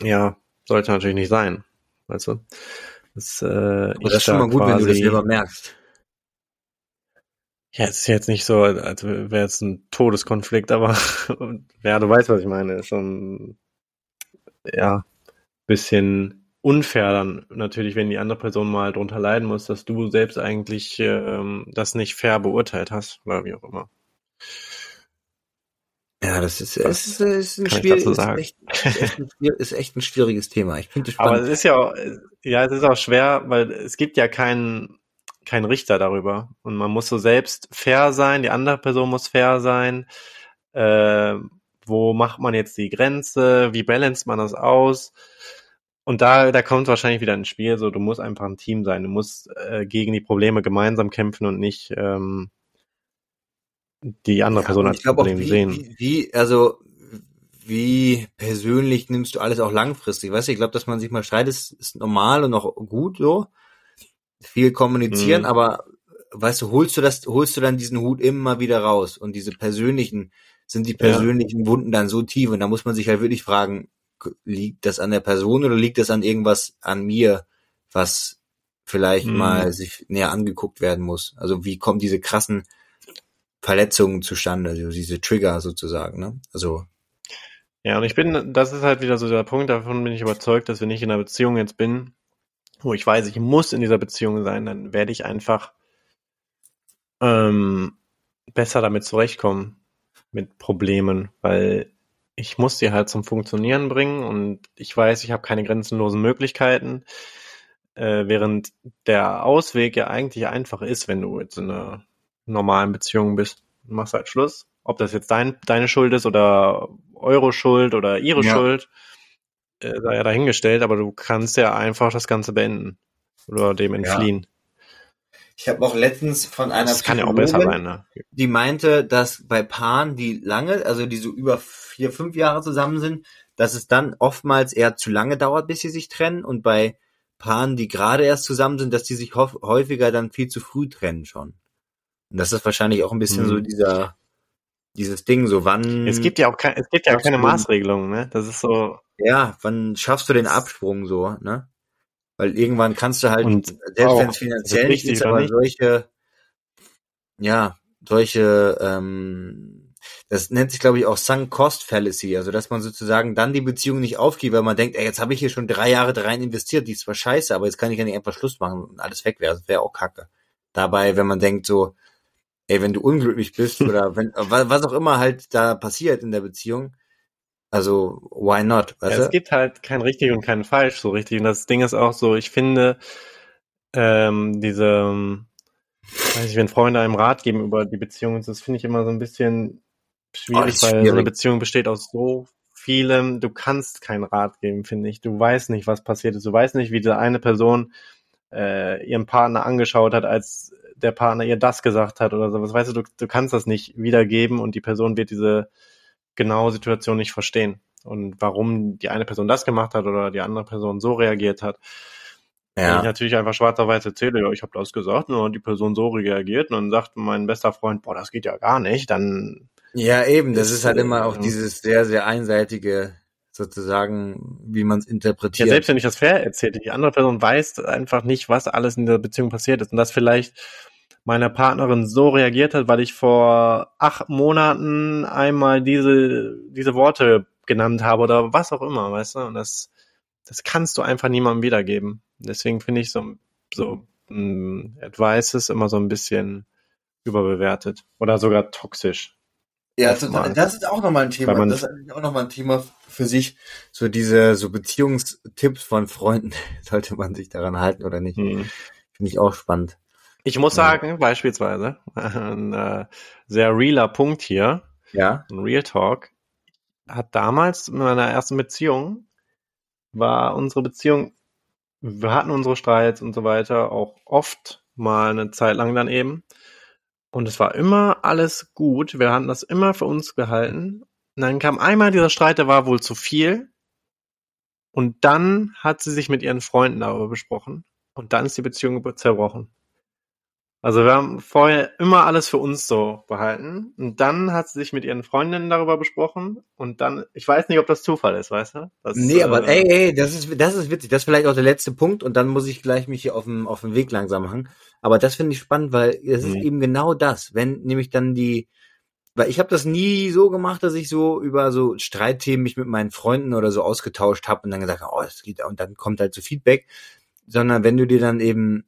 ja, sollte natürlich nicht sein, weißt du? Das, äh, Aber das ist schon mal gut, wenn du das quasi- selber merkst. Ja, es ist jetzt nicht so, als wäre es ein Todeskonflikt, aber ja, du weißt, was ich meine. Ist Schon ja, bisschen unfair dann natürlich, wenn die andere Person mal drunter leiden muss, dass du selbst eigentlich ähm, das nicht fair beurteilt hast oder wie auch immer. Ja, das ist, Das ist, ist ein kann ich schwierig, dazu ist echt, ist echt, ein, schwier- ist echt ein schwieriges Thema. Ich finde es Aber es ist ja, auch- ja, es ist auch schwer, weil es gibt ja keinen keinen Richter darüber und man muss so selbst fair sein, die andere Person muss fair sein. Äh, wo macht man jetzt die Grenze? Wie balanced man das aus? Und da, da kommt wahrscheinlich wieder ins Spiel, so du musst einfach ein Team sein, du musst äh, gegen die Probleme gemeinsam kämpfen und nicht ähm, die andere Ja, Person als glaube auch, Problem wie, sehen. wie, wie, also, wie persönlich nimmst du alles auch langfristig? Weißt du, ich glaube, dass man sich mal streitet, ist, ist normal und auch gut so. Viel kommunizieren, Mhm. aber weißt du, holst du das, holst du dann diesen Hut immer wieder raus und diese persönlichen, sind die Ja. persönlichen Wunden dann so tief und da muss man sich halt wirklich fragen, liegt das an der Person oder liegt das an irgendwas an mir, was vielleicht Mhm. mal sich näher angeguckt werden muss? Also wie kommen diese krassen Verletzungen zustande, also diese Trigger sozusagen, ne? Also, Ja, und ich bin, das ist halt wieder so der Punkt, davon bin ich überzeugt, dass wenn ich in einer Beziehung jetzt bin, wo ich weiß, ich muss in dieser Beziehung sein, dann werde ich einfach ähm, besser damit zurechtkommen, mit Problemen, weil ich muss die halt zum Funktionieren bringen und ich weiß, ich habe keine grenzenlosen Möglichkeiten, äh, während der Ausweg ja eigentlich einfach ist, wenn du jetzt in einer normalen Beziehung bist. Du machst halt Schluss. Ob das jetzt dein, deine Schuld ist oder eure Schuld oder ihre Ja. Schuld, äh, sei ja dahingestellt, aber du kannst ja einfach das Ganze beenden oder dem entfliehen. ich habe auch letztens von einer das kann ja auch besser sein, ne? die meinte, dass bei Paaren, die lange, also die so über vier, fünf Jahre zusammen sind, dass es dann oftmals eher zu lange dauert, bis sie sich trennen und bei Paaren, die gerade erst zusammen sind, dass die sich häufiger dann viel zu früh trennen schon. Und das ist wahrscheinlich auch ein bisschen Mhm. so dieser, dieses Ding, so wann, Es gibt ja auch kein, es gibt ja Schaffst keine Maßregelungen, ne? Das ist so, ja, wann schaffst du den Absprung so, ne? Weil irgendwann kannst du halt, Und selbst auch, wenn es finanziell nicht ist, aber nicht? solche, ja, solche, ähm, das nennt sich, glaube ich, auch Sunk Cost Fallacy, also dass man sozusagen dann die Beziehung nicht aufgibt, weil man denkt, ey, jetzt habe ich hier schon drei Jahre da rein investiert, die ist zwar scheiße, aber jetzt kann ich ja nicht einfach Schluss machen und alles weg wäre, das wäre auch kacke. Dabei, wenn man denkt so, ey, wenn du unglücklich bist oder wenn, wa- was auch immer halt da passiert in der Beziehung, Also, why not? Ja, es gibt halt kein richtig und kein falsch so richtig. Und das Ding ist auch so, ich finde, ähm, diese, weiß ich, wenn Freunde einem Rat geben über die Beziehung, das finde ich immer so ein bisschen schwierig, Oh, weil schwierig. so eine Beziehung besteht aus so vielem. Du kannst keinen Rat geben, finde ich. Du weißt nicht, was passiert ist. Du weißt nicht, wie diese eine Person äh, ihren Partner angeschaut hat, als der Partner ihr das gesagt hat oder sowas. Weißt du, du, du kannst das nicht wiedergeben und die Person wird diese genaue Situation nicht verstehen. Und warum die eine Person das gemacht hat oder die andere Person so reagiert hat. Wenn ich Ja. natürlich einfach schwarz auf weiß erzähle, ja, ich habe das gesagt, und die Person so reagiert und dann sagt mein bester Freund, boah, das geht ja gar nicht, dann Ja, eben, das Ist, halt immer auch ja. dieses sehr, sehr einseitige, sozusagen, wie man es ja, interpretiert. selbst wenn ich das fair erzähle, die andere Person weiß einfach nicht, was alles in der Beziehung passiert ist und dass vielleicht meine Partnerin so reagiert hat, weil ich vor acht Monaten einmal diese diese Worte genannt habe oder was auch immer, weißt du? Und das das kannst du einfach niemandem wiedergeben. Deswegen finde ich so so mh, Advices immer so ein bisschen überbewertet oder sogar toxisch. Ja, total. das ist auch nochmal ein Thema. Man- das ist eigentlich auch nochmal ein Thema für sich. So diese, so Beziehungstipps von Freunden. Sollte man sich daran halten oder nicht? Hm. Finde ich auch spannend. Ich muss Ja. sagen, beispielsweise, ein äh, sehr realer Punkt hier, Ja? ein Real Talk, hat damals in meiner ersten Beziehung, war unsere Beziehung, wir hatten unsere Streits und so weiter auch oft mal eine Zeit lang dann eben. Und es war immer alles gut. Wir hatten das immer für uns gehalten. Und dann kam einmal dieser Streit, der war wohl zu viel. Und dann hat sie sich mit ihren Freunden darüber besprochen. Und dann ist die Beziehung zerbrochen. Also wir haben vorher immer alles für uns so behalten. Und dann hat sie sich mit ihren Freundinnen darüber besprochen. Und dann, ich weiß nicht, ob das Zufall ist, weißt du? Das, Nee, aber äh, ey, ey, das ist, das ist witzig. Das ist vielleicht auch der letzte Punkt und dann muss ich gleich mich hier auf den, auf den Weg langsam machen. Aber das finde ich spannend, weil es ist Mhm. eben genau das. Wenn nämlich dann die, weil ich habe das nie so gemacht, dass ich so über so Streitthemen mich mit meinen Freunden oder so ausgetauscht habe und dann gesagt oh, das geht, und dann kommt halt so Feedback, sondern wenn du dir dann eben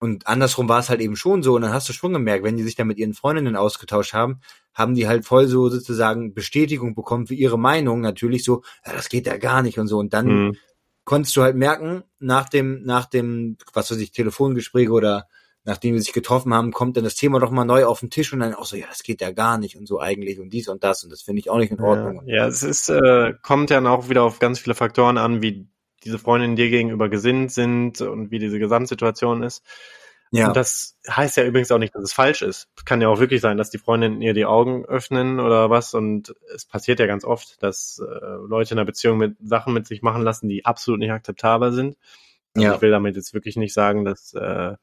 und andersrum war es halt eben schon so und dann hast du schon gemerkt, wenn die sich dann mit ihren Freundinnen ausgetauscht haben, haben die halt voll so sozusagen Bestätigung bekommen für ihre Meinung, natürlich so, ja, das geht ja gar nicht und so und dann mh. konntest du halt merken, nach dem, nach dem, was weiß ich, Telefongespräch oder nachdem wir sich getroffen haben, kommt dann das Thema doch mal neu auf den Tisch und dann auch so, ja, das geht ja gar nicht und so eigentlich und dies und das und das finde ich auch nicht in Ordnung. Ja, ja es ist, äh, kommt ja auch wieder auf ganz viele Faktoren an, wie diese Freundinnen dir gegenüber gesinnt sind und wie diese Gesamtsituation ist. ja. Und das heißt ja übrigens auch nicht, dass es falsch ist. Es kann ja auch wirklich sein, dass die Freundinnen ihr die Augen öffnen oder was. Und es passiert ja ganz oft, dass äh, Leute in einer Beziehung mit Sachen mit sich machen lassen, die absolut nicht akzeptabel sind. Also Ja. Ich will damit jetzt wirklich nicht sagen, dass äh,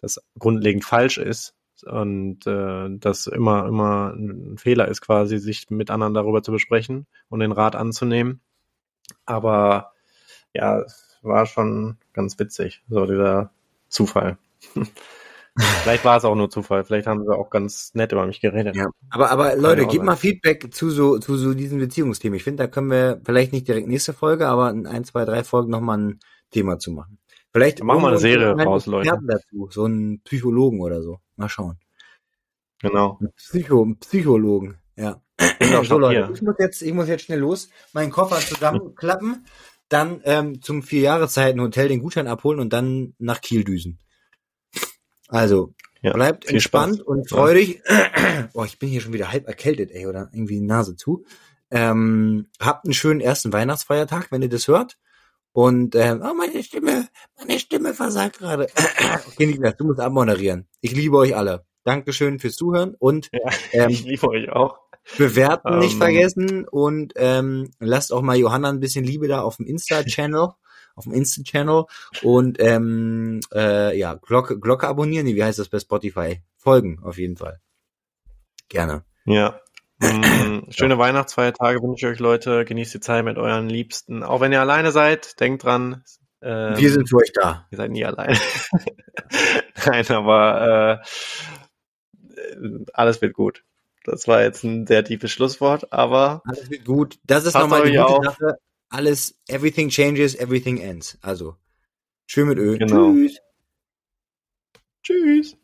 das grundlegend falsch ist und äh, dass immer immer ein Fehler ist, quasi sich mit anderen darüber zu besprechen und den Rat anzunehmen. Aber ja, es war schon ganz witzig, so dieser Zufall. vielleicht war es auch nur Zufall, vielleicht haben sie auch ganz nett über mich geredet. Ja, aber, aber Leute, gebt mal Feedback zu so, zu so diesen Beziehungsthemen. Ich finde, da können wir vielleicht nicht direkt nächste Folge, aber in ein, zwei, drei Folgen nochmal ein Thema zu machen. Vielleicht machen wir eine Serie raus, Leute. Dazu, so einen Psychologen oder so. Mal schauen. Genau. Ein Psycho, ein Psychologen, ja. Doch So Leute, ich muss jetzt, ich muss jetzt schnell los, meinen Koffer zusammenklappen, dann ähm, zum vier Jahreszeiten Hotel den Gutschein abholen und dann nach Kiel düsen. Also Ja, bleibt entspannt Spaß. und freudig. oh, ich bin hier schon wieder halb erkältet, ey, oder irgendwie die Nase zu. Ähm, habt einen schönen ersten Weihnachtsfeiertag, wenn ihr das hört. Und ähm, oh, meine Stimme, meine Stimme versagt gerade. okay, Niklas, du musst abmoderieren. Ich liebe euch alle. Dankeschön fürs Zuhören und Ja, ähm, ich liebe euch auch. Bewerten nicht Ähm, vergessen und ähm, lasst auch mal Johanna ein bisschen Liebe da auf dem Insta-Channel, auf dem Insta-Channel und ähm, äh, ja, Glocke, Glocke abonnieren, wie heißt das bei Spotify? Folgen auf jeden Fall. Gerne. Ja. Mm, Schöne Weihnachtsfeiertage wünsche ich euch, Leute. Genießt die Zeit mit euren Liebsten. Auch wenn ihr alleine seid, denkt dran. Ähm, Wir sind für euch da. Ihr seid nie alleine. Nein, aber äh, alles wird gut. Das war jetzt ein sehr tiefes Schlusswort, aber Alles wird gut. Das ist nochmal die gute auf. Sache. Alles, everything changes, everything ends. Also, schön mit Öl. Genau. Tschüss. tschüss.